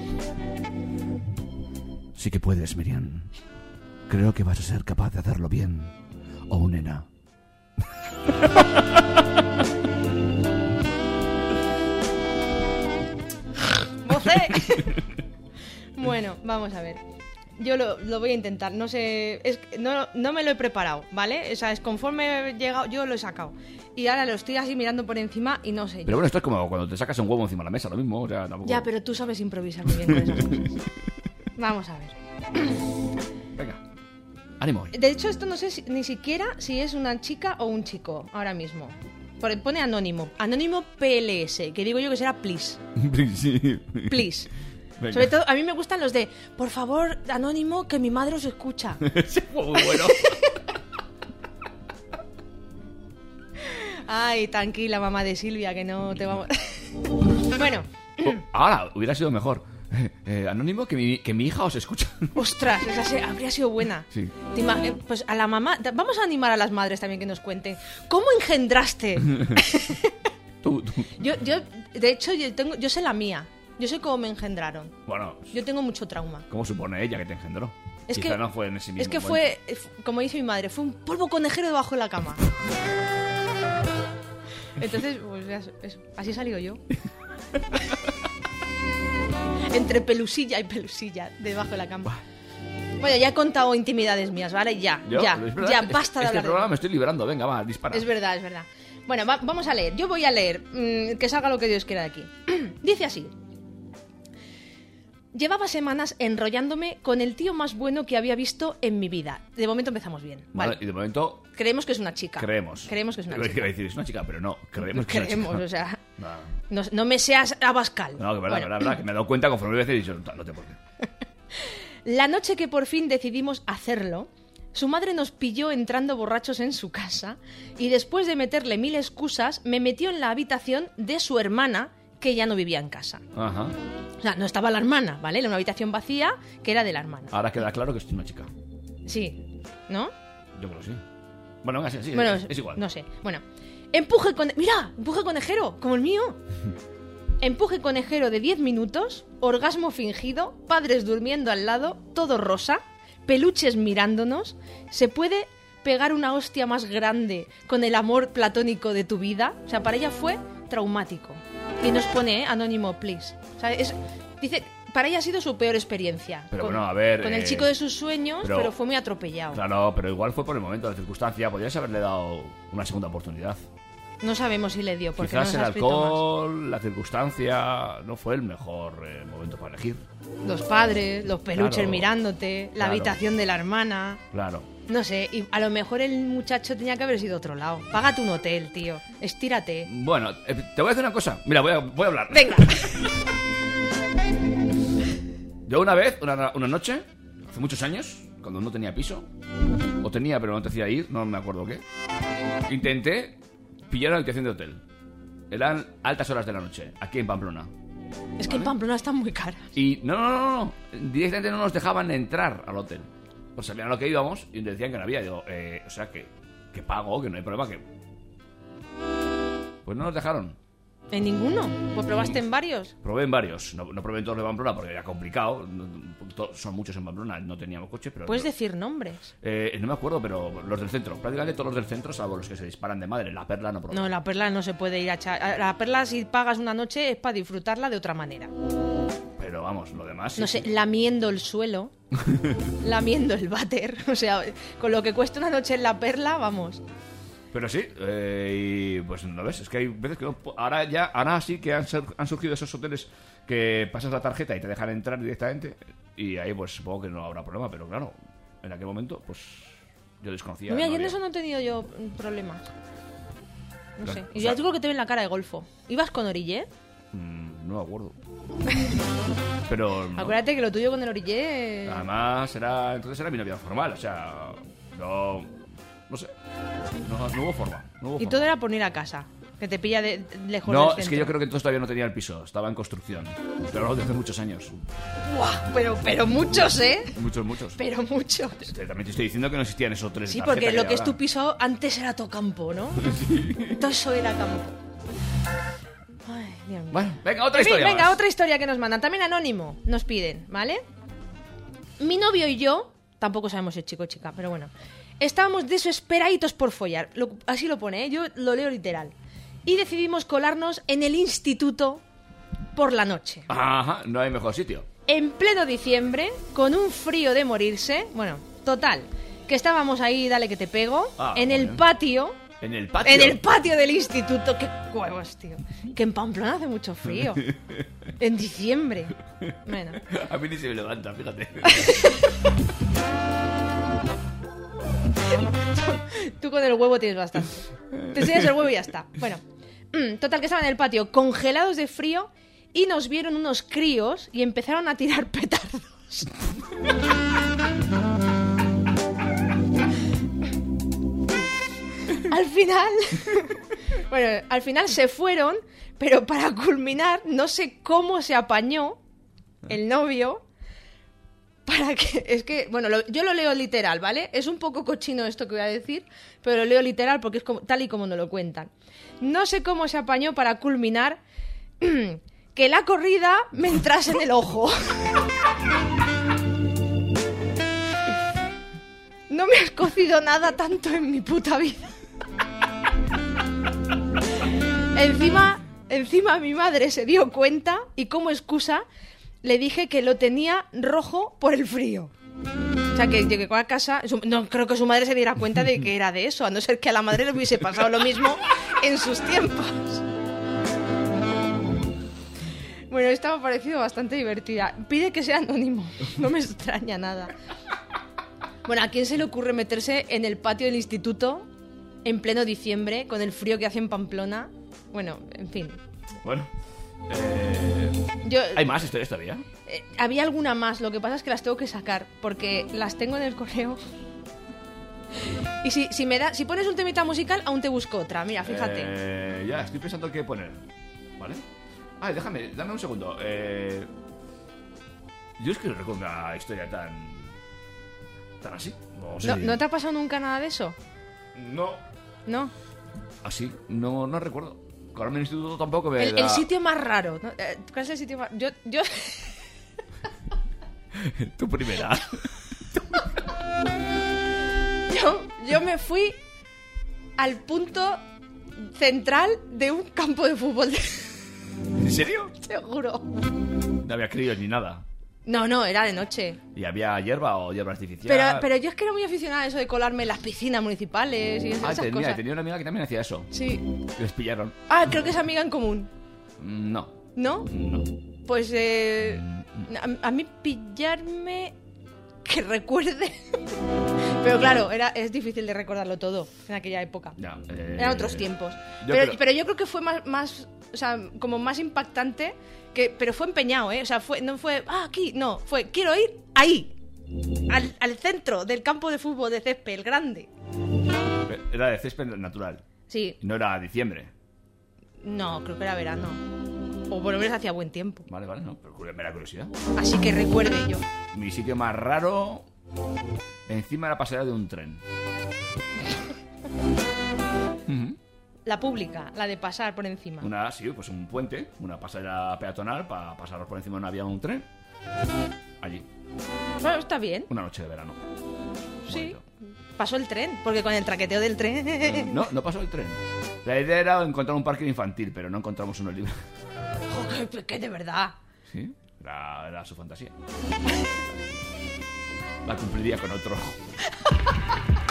Sí que puedes, Miriam. Creo que vas a ser capaz de hacerlo bien. Oh, nena. ¡Mocé! bueno, vamos a ver. Yo lo, lo voy a intentar. No sé. Es, no, no me lo he preparado, ¿vale? O sea, es conforme he llegado, yo lo he sacado. Y ahora lo estoy así mirando por encima y no sé. Pero bueno, esto es como cuando te sacas un huevo encima de la mesa, lo mismo. O sea, tampoco... Ya, pero tú sabes improvisar muy bien con esas cosas. Vamos a ver. Venga. Ánimo. De hecho, esto no sé si- ni siquiera si es una chica o un chico ahora mismo. Pone anónimo. Anónimo PLS, que digo yo que será please. sí. Please. Venga. Sobre todo, a mí me gustan los de, por favor, anónimo, que mi madre os escucha. Ese fue muy bueno. Ay, tranquila, mamá de Silvia, que no te vamos... bueno, Ahora, hubiera sido mejor. Eh, eh, anónimo, que mi, que mi hija os escucha. ostras, esa se- habría sido buena. Sí. Eh, Pues a la mamá, vamos a animar a las madres también que nos cuenten. ¿Cómo engendraste? Tú, tú. Yo, yo, de hecho, yo, tengo, yo sé la mía. Yo sé cómo me engendraron. Bueno, Yo tengo mucho trauma. ¿cómo supone ella que te engendró? Es Quizá que, no fue en ese mismo es que momento. fue, fu- como dice mi madre, fue un polvo conejero debajo de la cama. Entonces, pues ya, eso, así he salido yo. Entre pelusilla y pelusilla debajo de la cama. Bueno, ya he contado intimidades mías, ¿vale? Ya, Yo, ya, verdad, ya, basta de Este hablar de programa me estoy liberando, venga, va, dispara. Es verdad, es verdad. Bueno, va- vamos a leer. Yo voy a leer. mm, que salga lo que Dios quiera de aquí. Dice así. Llevaba semanas enrollándome con el tío más bueno que había visto en mi vida. De momento empezamos bien. Vale, Vale. y de momento Creemos que es una chica. creemos. Creemos que es una a chica. decir, es una chica, pero no, creemos que Creemos, es una o chica. sea, No, no, no me seas abascal. no, que verdad, Bueno. verdad, verdad, que me he dado cuenta conforme decir y dicho, no te por qué. La noche que por fin decidimos hacerlo, su madre nos pilló entrando borrachos en su casa y después de meterle mil excusas, me metió en la habitación de su hermana, que ya no vivía en casa. Ajá. O sea, no estaba la hermana, ¿vale? Era una habitación vacía que era de la hermana. Ahora queda claro que es una chica. Sí, ¿no? Yo creo que. Bueno, sí, bueno, es, es igual. No sé. Bueno, empuje con... Mira, empuje conejero, como el mío. Empuje conejero de 10 minutos, orgasmo fingido, padres durmiendo al lado, todo rosa, peluches mirándonos. ¿Se puede pegar una hostia más grande con el amor platónico de tu vida? O sea, para ella fue traumático. Y nos pone, ¿eh? Anónimo, please. O sea, es- dice, para ella ha sido su peor experiencia. Pero con, bueno, a ver, Con el eh, chico de sus sueños, pero- pero, fue muy atropellado. Claro, pero igual fue por el momento, la circunstancia. Podrías haberle dado una segunda oportunidad. No sabemos si le dio, porque Quizás no el nos más. alcohol, la circunstancia, no fue el mejor eh, momento para elegir. Los padres, los peluches Claro. mirándote, la Claro. habitación de la hermana. Claro. No sé, y a lo mejor el muchacho tenía que haber sido otro lado. Págate un hotel, tío. Estírate. Bueno, eh, te voy a decir una cosa. Mira, voy a, voy a hablar. Venga. Yo una vez, una, una noche, hace muchos años, cuando no tenía piso, o tenía pero no te hacía ir, no me acuerdo qué, intenté pillar una habitación de hotel. Eran altas horas de la noche, aquí en Pamplona. Es que en Pamplona están muy caras. Y no, no, no, no, directamente no nos dejaban entrar al hotel. Sea, sabían a lo que íbamos y decían que no había. Digo, eh, o sea, que, que pago, que no hay problema, que... Pues no nos dejaron. ¿En ninguno? Pues probaste en varios. Probé en varios, no, no probé en todos de Pamplona porque era complicado. son muchos en Pamplona, no teníamos coche, pero... Puedes decir nombres. Eh, no me acuerdo, pero los del centro. Prácticamente todos los del centro, salvo los que se disparan de madre. La perla no probé. No, la perla no se puede ir a echar. La perla, si pagas una noche, es para disfrutarla de otra manera. Pero vamos, lo demás... sí, No sé, sí. lamiendo el suelo, lamiendo el váter. O sea, con lo que cuesta una noche en la perla, vamos. Pero sí, eh, y pues no ves, es que hay veces que no ahora ya, ahora sí que han, sur- han surgido esos hoteles que pasas la tarjeta y te dejan entrar directamente y ahí pues supongo que no habrá problema, pero claro, en aquel momento pues yo desconocía. Mira, no yo en eso no he tenido yo problemas. No Claro, sé. o Y sea- ya digo que te ven la cara de golfo. ¿Ibas con orillé? Mm, no me acuerdo. pero no. Acuérdate que lo tuyo con el orillé... además era entonces era mi novia formal, o sea, no no sé, no, no hubo forma. No, hubo Y forma. todo era por ir a casa. Que te pilla de, lejos No, del es que centro. yo creo que entonces todavía no tenía el piso, estaba en construcción. Pero de hace muchos años. Buah, pero, pero muchos, ¿eh? Muchos, muchos. Pero muchos. Te- También te estoy diciendo que no existían esos tres Sí, porque lo que es tu piso antes era todo campo, ¿no? Todo eso era campo. Ay, Dios mío. Bueno, venga, otra En fin, historia. venga, más. otra historia que nos mandan. También anónimo nos piden, ¿vale? Mi novio y yo, tampoco sabemos si es chico o chica, pero bueno, estábamos desesperaditos por follar. Lo- así lo pone, ¿eh? yo lo leo literal. Y decidimos colarnos en el instituto por la noche. Ajá, no hay mejor sitio. En pleno diciembre, con un frío de morirse. Bueno, total. Que estábamos ahí, dale que te pego. Ah, en el bien. patio. En el patio. En el patio del instituto. ¡Qué huevos, tío! Que en Pamplona hace mucho frío. en diciembre. Bueno. A mí ni se me levanta, fíjate. Tú con el huevo tienes bastante. Te enseñas el huevo y ya está. Bueno, mm, total que estaban en el patio congelados de frío y nos vieron unos críos y empezaron a tirar petardos. al final, bueno, al final se fueron, pero para culminar, no sé cómo se apañó el novio para que es que bueno yo lo leo literal vale es un poco cochino esto que voy a decir pero lo leo literal porque es como, tal y como nos lo cuentan. No sé cómo se apañó para culminar que la corrida me entrase en el ojo. No me has cocido nada tanto en mi puta vida. Encima encima mi madre se dio cuenta y como excusa le dije que lo tenía rojo por el frío. O sea, que llegó a casa. no creo que su madre se diera cuenta de que era de eso, a no ser que a la madre le hubiese pasado lo mismo en sus tiempos. Bueno, esta me ha parecido bastante divertida. Pide que sea anónimo, no me extraña nada. Bueno, ¿a quién se le ocurre meterse en el patio del instituto en pleno diciembre con el frío que hace en Pamplona? Bueno, en fin. Bueno. Eh, Yo, ¿Hay más historias todavía? Eh, había alguna más, lo que pasa es que las tengo que sacar porque las tengo en el correo. Y si, si me da, si pones un temita musical, aún te busco otra. Mira, fíjate. Eh, ya, estoy pensando qué poner. ¿Vale? Ah, déjame, dame un segundo. Eh, yo es que no recuerdo una historia tan. tan así. No, sé. ¿No, ¿no te ha pasado nunca nada de eso? No. No. Así, no, no recuerdo. En el instituto tampoco me El, da- el sitio más raro. ¿no? Eh, ¿Cuál es el sitio más.? Yo. yo... tu primera. Yo, yo me fui al punto central de un campo de fútbol. ¿En serio? Te juro. No había críos ni nada. No, no, era de noche. ¿Y había hierba o hierba artificial? Pero, pero yo es que era muy aficionada a eso de colarme en las piscinas municipales y Ah, esas tenía, cosas. tenía una amiga que también hacía eso. Sí. Les pillaron. Ah, creo que es amiga en común. No. ¿No? No. Pues eh, a, a mí pillarme que recuerde. pero claro, era, es difícil de recordarlo todo en aquella época. Ya, eh, Eran otros tiempos. yo Pero, creo- pero yo creo que fue más, más, o sea, como más impactante, que, pero fue empeñado, ¿eh? O sea, fue, no fue, ah, aquí, no, fue, quiero ir ahí, al, al centro del campo de fútbol de césped, el grande. Era de césped natural. Sí, No era diciembre. no, creo que era verano. O por lo menos hacía buen tiempo. Vale, vale, no. Pero mera curiosidad. Así que recuerde yo. Mi sitio más raro. Encima de la pasarela de un tren. La pública, la de pasar por encima. Una, sí, pues un puente, una pasarela peatonal para pasar por encima de una vía de un tren. Allí, Bueno, está bien. una noche de verano. Sí. Pasó el tren, porque con el traqueteo del tren. No, no pasó el tren. La idea era encontrar un parque infantil, pero no encontramos uno libre. Joder, que de verdad. ¿Sí? Era, era su fantasía. La cumpliría con otro.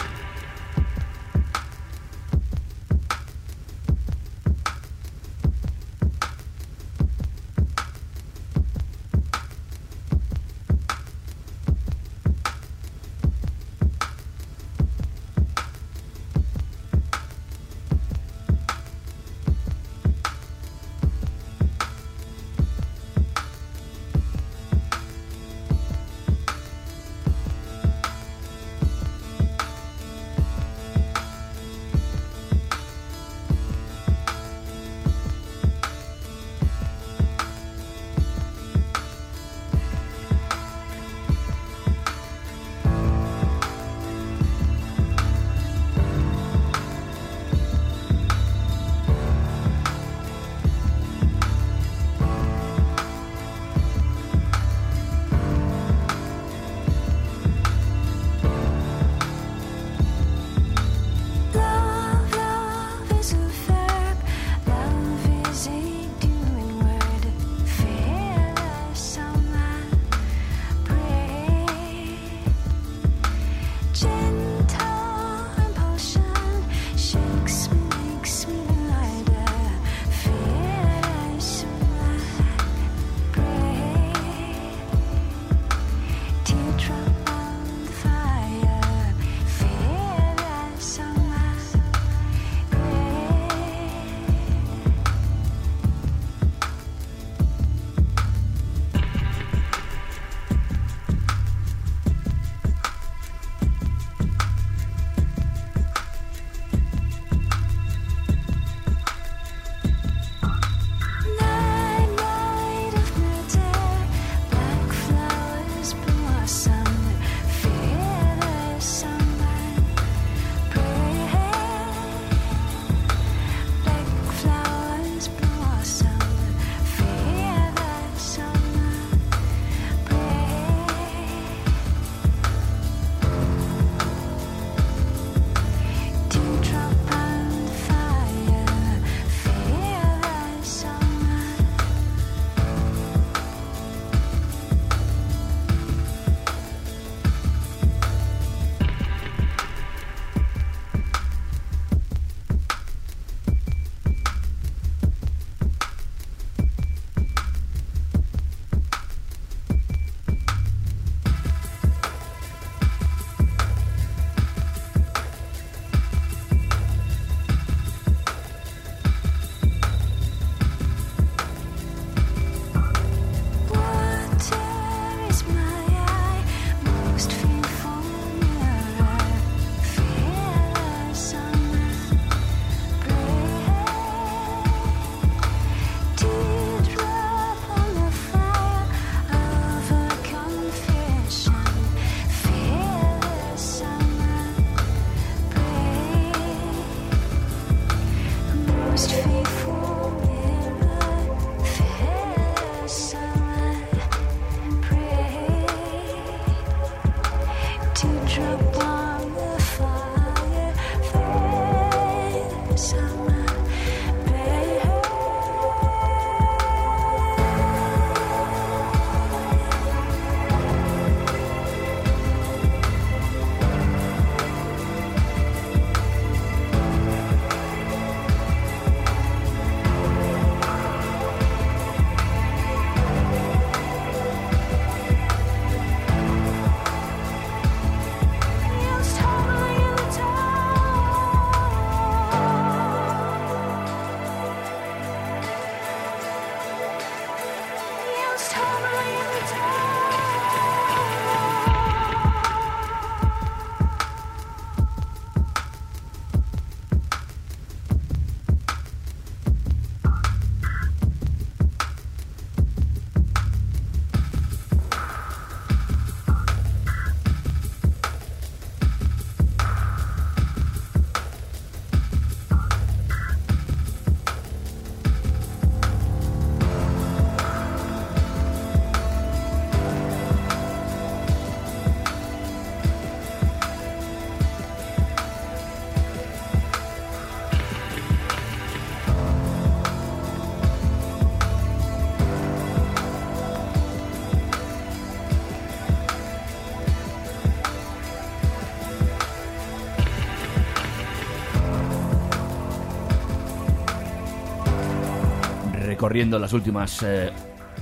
recorriendo las últimas eh,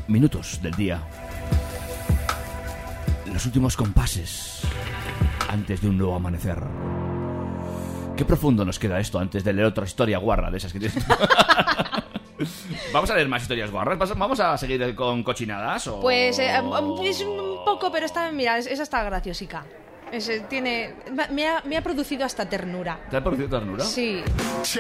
minutos del día. Los últimos compases antes de un nuevo amanecer. Qué profundo nos queda esto antes de leer otra historia guarra de esas que tienes. Vamos a leer más historias guarras. ¿Vas- ¿Vamos a seguir con cochinadas? O... Pues eh, es un poco, pero está, mira, es- esa está graciosica. Es, tiene, me ha, me ha producido hasta ternura. ¿Te ha producido ternura? Sí. Sí,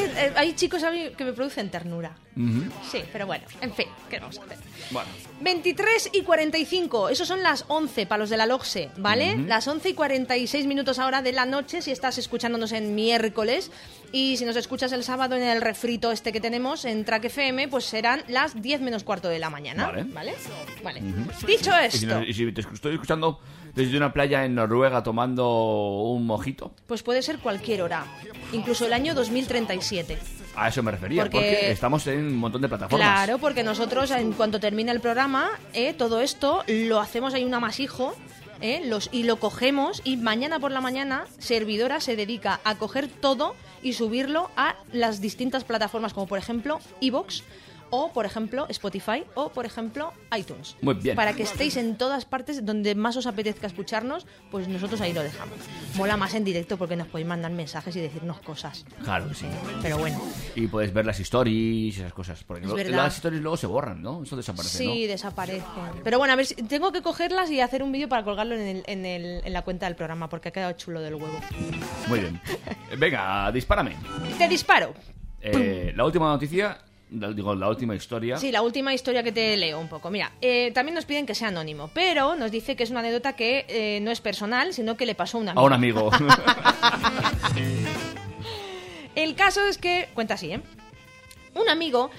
eh, hay chicos a mí que me producen ternura. Ujú. Sí, pero bueno, en fin, ¿qué vamos a hacer? Bueno. 23 y 45, esos son las 11 para los de la LOGSE, ¿vale? Ujú. Las 11 y 46 minutos ahora de la noche si estás escuchándonos en miércoles y si nos escuchas el sábado en el refrito este que tenemos en Track FM, pues serán las 10 menos cuarto de la mañana, Vale. ¿vale? Vale. Ujú. Dicho Y si, esto, no- y si te estoy escuchando desde una playa en Noruega tomando un mojito, pues puede ser cualquier hora, incluso el año 2037. a eso me refería, Porque- porque, estamos en un montón de plataformas. Claro, porque nosotros en cuanto termine el programa, eh, todo esto lo hacemos ahí un amasijo eh, los, y lo cogemos y mañana por la mañana Servidora se dedica a coger todo y subirlo a las distintas plataformas como por ejemplo Evox o por ejemplo Spotify o por ejemplo iTunes. Muy bien. Para que estéis en todas partes donde más os apetezca escucharnos, pues nosotros ahí lo dejamos. Mola más en directo porque nos podéis mandar mensajes y decirnos cosas. Claro que sí. Pero bueno. Y puedes ver las stories y esas cosas. Porque Es lo- las stories luego se borran, ¿no? Eso desaparece, Sí, desaparecen. Pero bueno, a ver, si- tengo que cogerlas y hacer un vídeo para colgarlo en, el- en el- en la cuenta del programa, porque ha quedado chulo del huevo. ¿no? Muy bien. Venga, dispárame. Te disparo. Eh, la última noticia, la- digo, la última historia. Sí, la última historia que te leo un poco. Mira, eh, también nos piden que sea anónimo, pero nos dice que es una anécdota que eh, no es personal, sino que le pasó a un amigo. A un amigo. El caso es que, cuenta así, ¿eh? Un amigo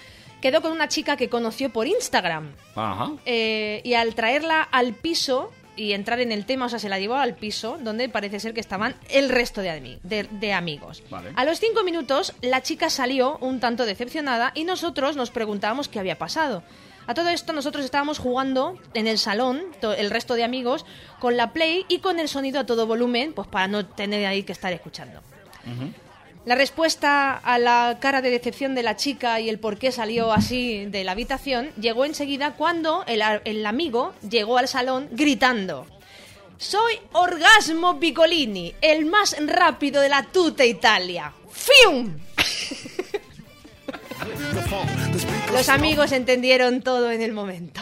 quedó con una chica que conoció por Instagram. Ajá. Eh, y al traerla al piso y entrar en el tema, o sea, se la llevó al piso, donde parece ser que estaban el resto de, ami- de- de amigos. Vale. A los cinco minutos, la chica salió un tanto decepcionada y nosotros nos preguntábamos qué había pasado. A todo esto, nosotros estábamos jugando en el salón, el resto de amigos, con la Play y con el sonido a todo volumen, pues para no tener ahí que estar escuchando. La respuesta a la cara de decepción de la chica y el por qué salió así de la habitación llegó enseguida cuando el, el amigo llegó al salón gritando. Soy Orgasmo Piccolini, el más rápido de la tuta Italia. ¡Fium! Los amigos entendieron todo en el momento.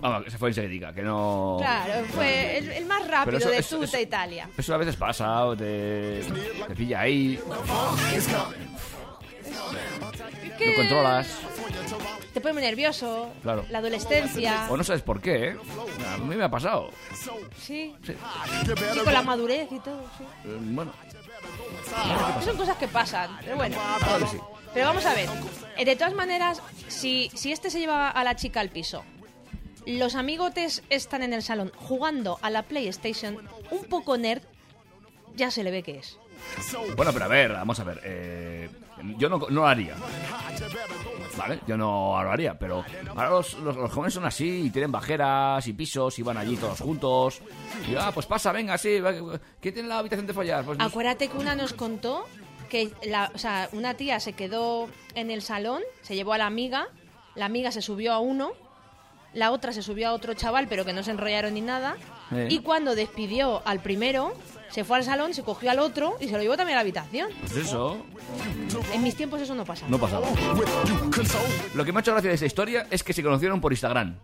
Vamos, que se fue enseguida, que no... Claro, fue el, el más rápido eso- de eso- tuta eso- Italia. Eso a veces pasa, o te, te pilla ahí, ¿Qué? no controlas, Te pone muy nervioso. Claro. La adolescencia. o no sabes por qué, ¿eh? A mí me ha pasado. Sí. Sí. Sí, con la madurez y todo. sí. Eh, Bueno, Son cosas que pasan, pero bueno. claro que sí. Pero vamos a ver. Eh, De todas maneras, si, si este se lleva a la chica al piso, los amigotes están en el salón jugando a la PlayStation, un poco nerd, ya se le ve que es. Bueno, pero a ver, vamos a ver. eh, yo no, no lo haría. Vale, yo no lo haría, pero ahora los, los- los jóvenes son así y tienen bajeras y pisos y van allí todos juntos. Y ah, pues pasa, venga, sí. ¿Quién tiene la habitación de follar? Pues Acuérdate que una nos contó que la, o sea, una tía se quedó en el salón, se llevó a la amiga, la amiga se subió a uno, la otra se subió a otro chaval, pero que no se enrollaron ni nada, Eh. y cuando despidió al primero, se fue al salón, se cogió al otro y se lo llevó también a la habitación. Pues eso, En mis tiempos eso no pasaba. no pasaba. Lo que me ha hecho gracia de esta historia es que se conocieron por Instagram.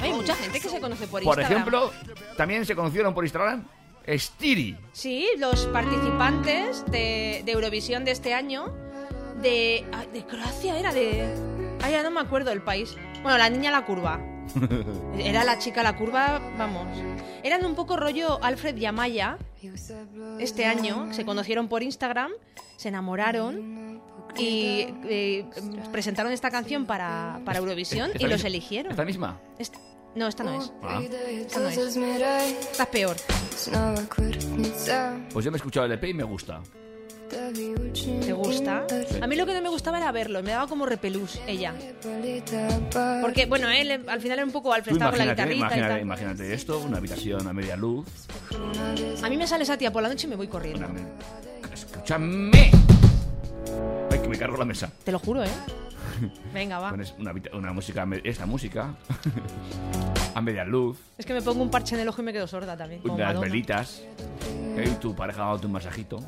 Hay mucha gente que se conoce por, Por Instagram. ejemplo, también se conocieron por Instagram Stiri. Sí, los participantes de, de Eurovisión de este año, de, de Croacia era de... Ay, ya no me acuerdo el país. Bueno, la niña la curva. Era la chica la curva, vamos. Eran un poco rollo Alfred y Amaya. Este año se conocieron por Instagram, se enamoraron y eh, presentaron esta canción para, para Eurovisión ¿Esta y los misma? eligieron. ¿Esta misma? Esta- no, esta no es. Ah. Esta no es. Esta es peor. Pues yo me he escuchado el EP y me gusta. ¿Te gusta? A mí lo que no me gustaba era verlo, me daba como repelús ella. Porque, bueno, él eh, al final era un poco Alfred, estaba con la imagínate, guitarrita y imagínate, tal. imagínate esto, una habitación a media luz. A mí me sale esa tía por la noche y me voy corriendo. Escúchame. Ay, que me cargo la mesa. Te lo juro, ¿eh? Venga, va. Pones una, una música, esta música, a media luz, Es que me pongo un parche en el ojo y me quedo sorda también. como unas Madonna. velitas, ¿eh? y tu pareja dándote un masajito.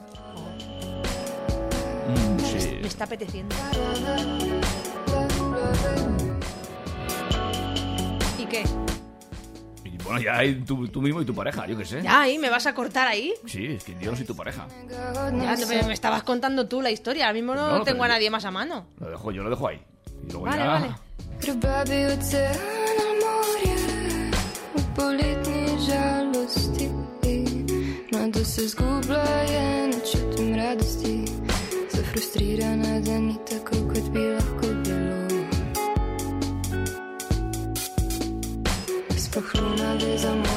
Mm, sí. Me está apeteciendo. ¿Y qué? Bueno, ya hay tú, tú, mismo y tu pareja, yo qué sé. Ya, ahí, ¿me vas a cortar ahí? Sí, es que Dios y tu pareja. Ya, pero me estabas contando tú la historia. Ahora mismo no, tengo a nadie más a mano. Lo dejo, yo lo dejo ahí. Vale, vale. Пахну без безомолвие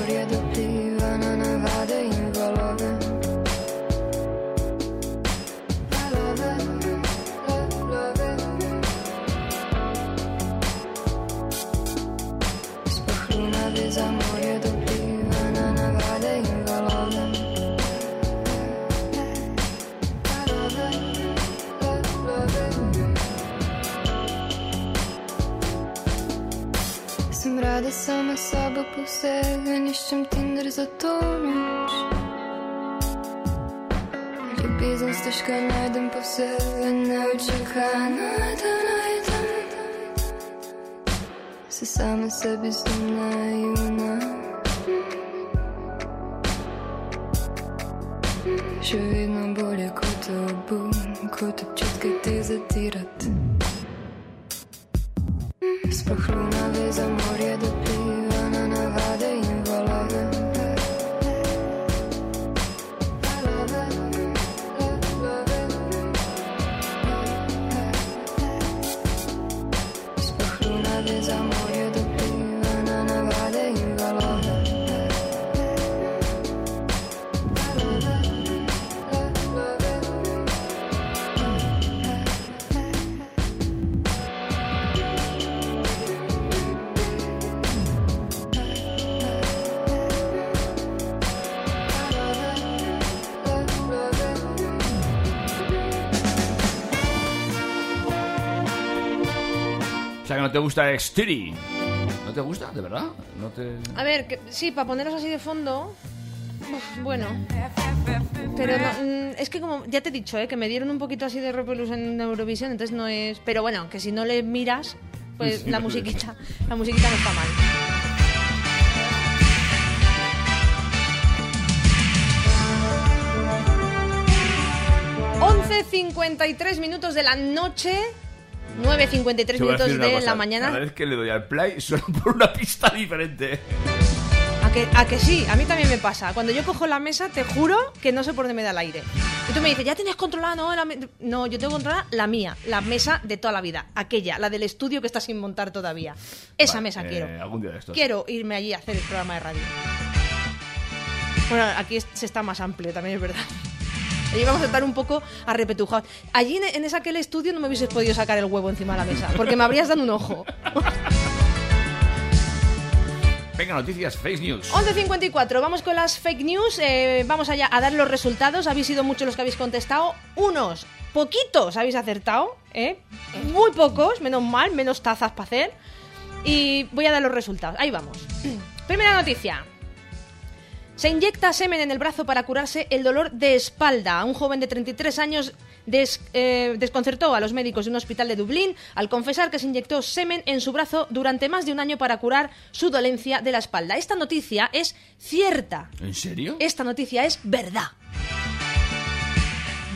rada sama sabo posebej, iščem Tinder za to noč. Ljubezen stežka najdem posebej, neočakana da najdem. Se sama sebi zdim naivna. Še vedno bolje kot obum, kot občutke te zatirati. Sploh luna veza morje dopliva no te gusta Xtiri. ¿No te gusta? ¿De verdad? ¿No te...? A ver, que- sí, para ponerlos así de fondo. uf, bueno. Pero no, mm, es que como ya te he dicho, ¿eh? que me dieron un poquito así de repelús en Eurovisión, entonces no es. Pero bueno, que si no le miras, pues Sí, la musiquita, la musiquita no está mal. ...11.53 minutos de la noche... 9.53 Te voy a minutos de cosa, la mañana... Cada vez que le doy al play suena por una pista diferente. ¿A que, a que sí, a mí también me pasa. Cuando yo cojo la mesa, te juro que no sé por dónde me da el aire. Y tú me dices, ya tienes controlada, no, la me-". no, yo tengo controlada la mía, la mesa de toda la vida, aquella, la del estudio que está sin montar todavía. Esa Vale, mesa eh, quiero. Algún día de estos. Quiero irme allí a hacer el programa de radio. Bueno, aquí se está más amplio, también es verdad. Allí vamos a estar un poco arrepetujados. Allí en, ese aquel estudio no me hubieses podido sacar el huevo encima de la mesa, porque me habrías dado un ojo. Venga, noticias, fake news. 11.54, vamos con las fake news, eh, vamos allá a dar los resultados, habéis sido muchos los que habéis contestado, unos, poquitos habéis acertado, ¿eh? muy pocos, menos mal, menos tazas para hacer, y voy a dar los resultados, ahí vamos. Primera noticia. Se inyecta semen en el brazo para curarse el dolor de espalda. Un joven de 33 años des- eh, desconcertó a los médicos de un hospital de Dublín al confesar que se inyectó semen en su brazo durante más de un año para curar su dolencia de la espalda. Esta noticia es cierta. ¿En serio? Esta noticia es verdad.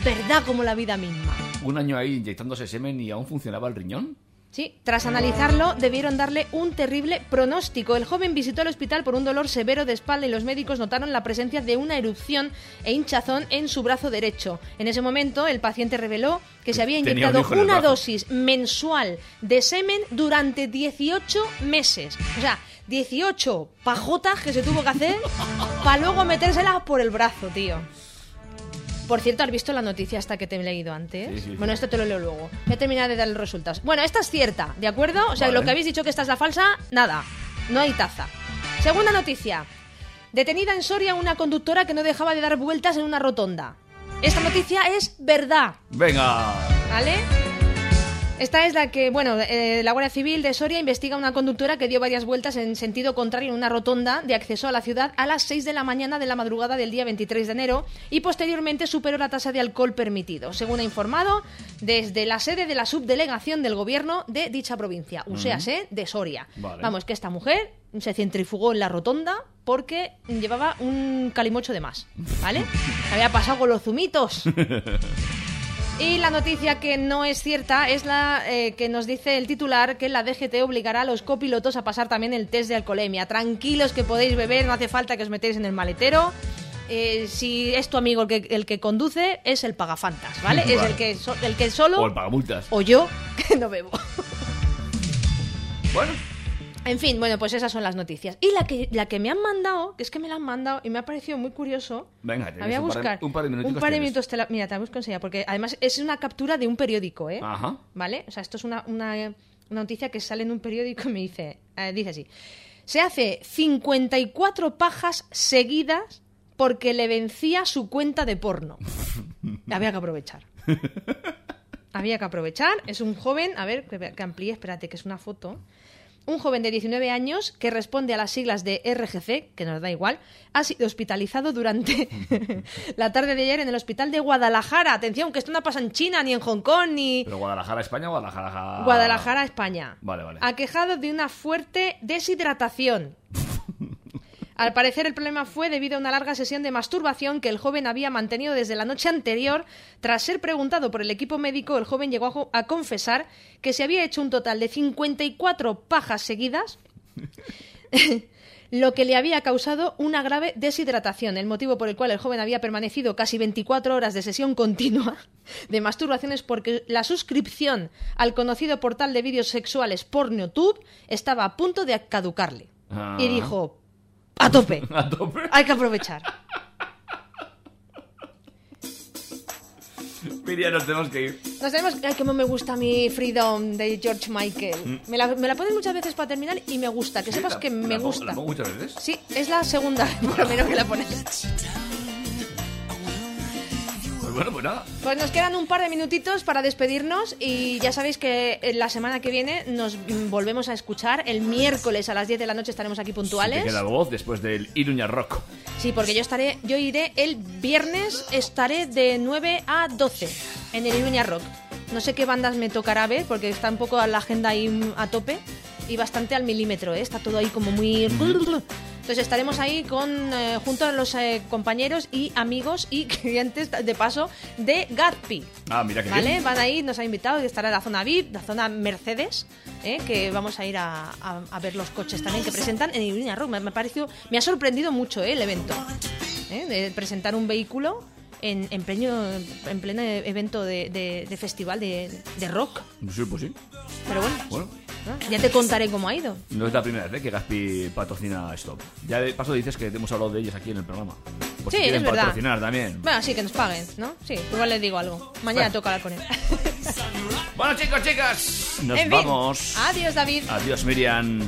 Verdad como la vida misma. Un año ahí inyectándose semen y aún funcionaba el riñón. Sí, tras analizarlo, debieron darle un terrible pronóstico. El joven visitó el hospital por un dolor severo de espalda y los médicos notaron la presencia de una erupción e hinchazón en su brazo derecho. En ese momento, el paciente reveló que se había un inyectado una dosis mensual de semen durante 18 meses. O sea, 18 pajotas que se tuvo que hacer para luego metérselas por el brazo, tío. Por cierto, ¿has visto la noticia hasta que te he leído antes? Sí, sí, sí. Bueno, esto te lo leo luego. Voy a terminar de dar los resultados. Bueno, esta es cierta, ¿de acuerdo? O sea, Vale. lo que habéis dicho que esta es la falsa, nada. No hay taza. Segunda noticia. Detenida en Soria una conductora que no dejaba de dar vueltas en una rotonda. Esta noticia es verdad, Venga. ¿vale? Esta es la que, bueno, eh, la Guardia Civil de Soria investiga a una conductora que dio varias vueltas en sentido contrario en una rotonda de acceso a la ciudad a las 6 de la mañana de la madrugada del día 23 de enero y posteriormente superó la tasa de alcohol permitido, según ha informado desde la sede de la subdelegación del gobierno de dicha provincia, uséase de Soria. Vale. Vamos, que esta mujer se centrifugó en la rotonda porque llevaba un calimocho de más, ¿vale? Se había pasado con los zumitos. Y la noticia que no es cierta es la eh, que nos dice el titular que la DGT obligará a los copilotos a pasar también el test de alcoholemia. Tranquilos que podéis beber, no hace falta que os metéis en el maletero. Eh, si es tu amigo el que, el que conduce, es el pagafantas, ¿vale? Es el que, so- el que solo... O el pagamultas. O yo, que no bebo. Bueno, En fin, bueno, pues esas son las noticias. Y la que, la que me han mandado, que es que me la han mandado y me ha parecido muy curioso. venga, tienes voy a buscar. un par de minutos. Un par de minutos te la- Mira, te la busco enseguida, porque además es una captura de un periódico, ¿eh? Ajá. ¿Vale? O sea, esto es una, una- una noticia que sale en un periódico y me dice, eh, dice así. Se hace 54 pajas seguidas porque le vencía su cuenta de porno. Había que aprovechar. Había que aprovechar. Es un joven, a ver, que, que amplíe, espérate, que es una foto. Un joven de 19 años que responde a las siglas de RGC, que nos da igual, ha sido hospitalizado durante la tarde de ayer en el hospital de Guadalajara. Atención, que esto no pasa en China, ni en Hong Kong, ni ¿Pero Guadalajara, España o Guadalajara? Guadalajara, España. Vale, vale. Aquejado de una fuerte deshidratación. Al parecer el problema fue debido a una larga sesión de masturbación que el joven había mantenido desde la noche anterior. Tras ser preguntado por el equipo médico, el joven llegó a confesar que se había hecho un total de 54 pajas seguidas, lo que le había causado una grave deshidratación, el motivo por el cual el joven había permanecido casi 24 horas de sesión continua de masturbación es porque la suscripción al conocido portal de vídeos sexuales PornoTube estaba a punto de caducarle. Ah. Y dijo, a tope, A tope. hay que aprovechar. Miriam, nos tenemos que ir. Nos tenemos... Ay, cómo me gusta mi Freedom de George Michael. Me la, me la ponen muchas veces para terminar y me gusta. Que sepas La- que me la pongo- gusta. ¿La pongo muchas veces? Sí, es la segunda, por lo menos que la pones. Pues bueno, pues nada. Pues nos quedan un par de minutitos para despedirnos y ya sabéis que eh, la semana que viene nos mm, volvemos a escuchar. El miércoles a las 10 de la noche estaremos aquí Te puntuales. queda voz después del Iruña Rock. Sí, porque yo estaré, yo iré el viernes, estaré de 9 a 12 en el Iruña Rock. No sé qué bandas me tocará ver porque está un poco la agenda ahí mm, a tope y bastante al milímetro, ¿eh? está todo ahí como muy... Entonces estaremos ahí con eh, junto a los eh, compañeros y amigos y clientes de paso de Gatsby. Ah, mira que ¿Vale? bien. Van ahí, nos ha invitado, estará la zona VIP, la zona Mercedes, ¿eh? que vamos a ir a, a- a ver los coches también que presentan en Iruña Rock. Me, me ha parecido, me ha sorprendido mucho ¿eh? el evento, ¿eh? de presentar un vehículo en, en, pleno, en pleno evento de, de- de festival de, de rock. Sí, pues sí. Pero bueno, Bueno, ¿no? Ya te contaré cómo ha ido. no es la primera vez ¿eh? que Gaspi patrocina Stop. Ya de paso dices que hemos hablado de ellos aquí en el programa. Por Sí, si quieren es verdad. patrocinar también. Bueno, sí, que nos paguen, ¿no? Sí, igual les digo algo. Mañana Bueno. toca hablar con él. Bueno, chicos, chicas, nos En fin. vamos. Adiós, David. Adiós, Miriam.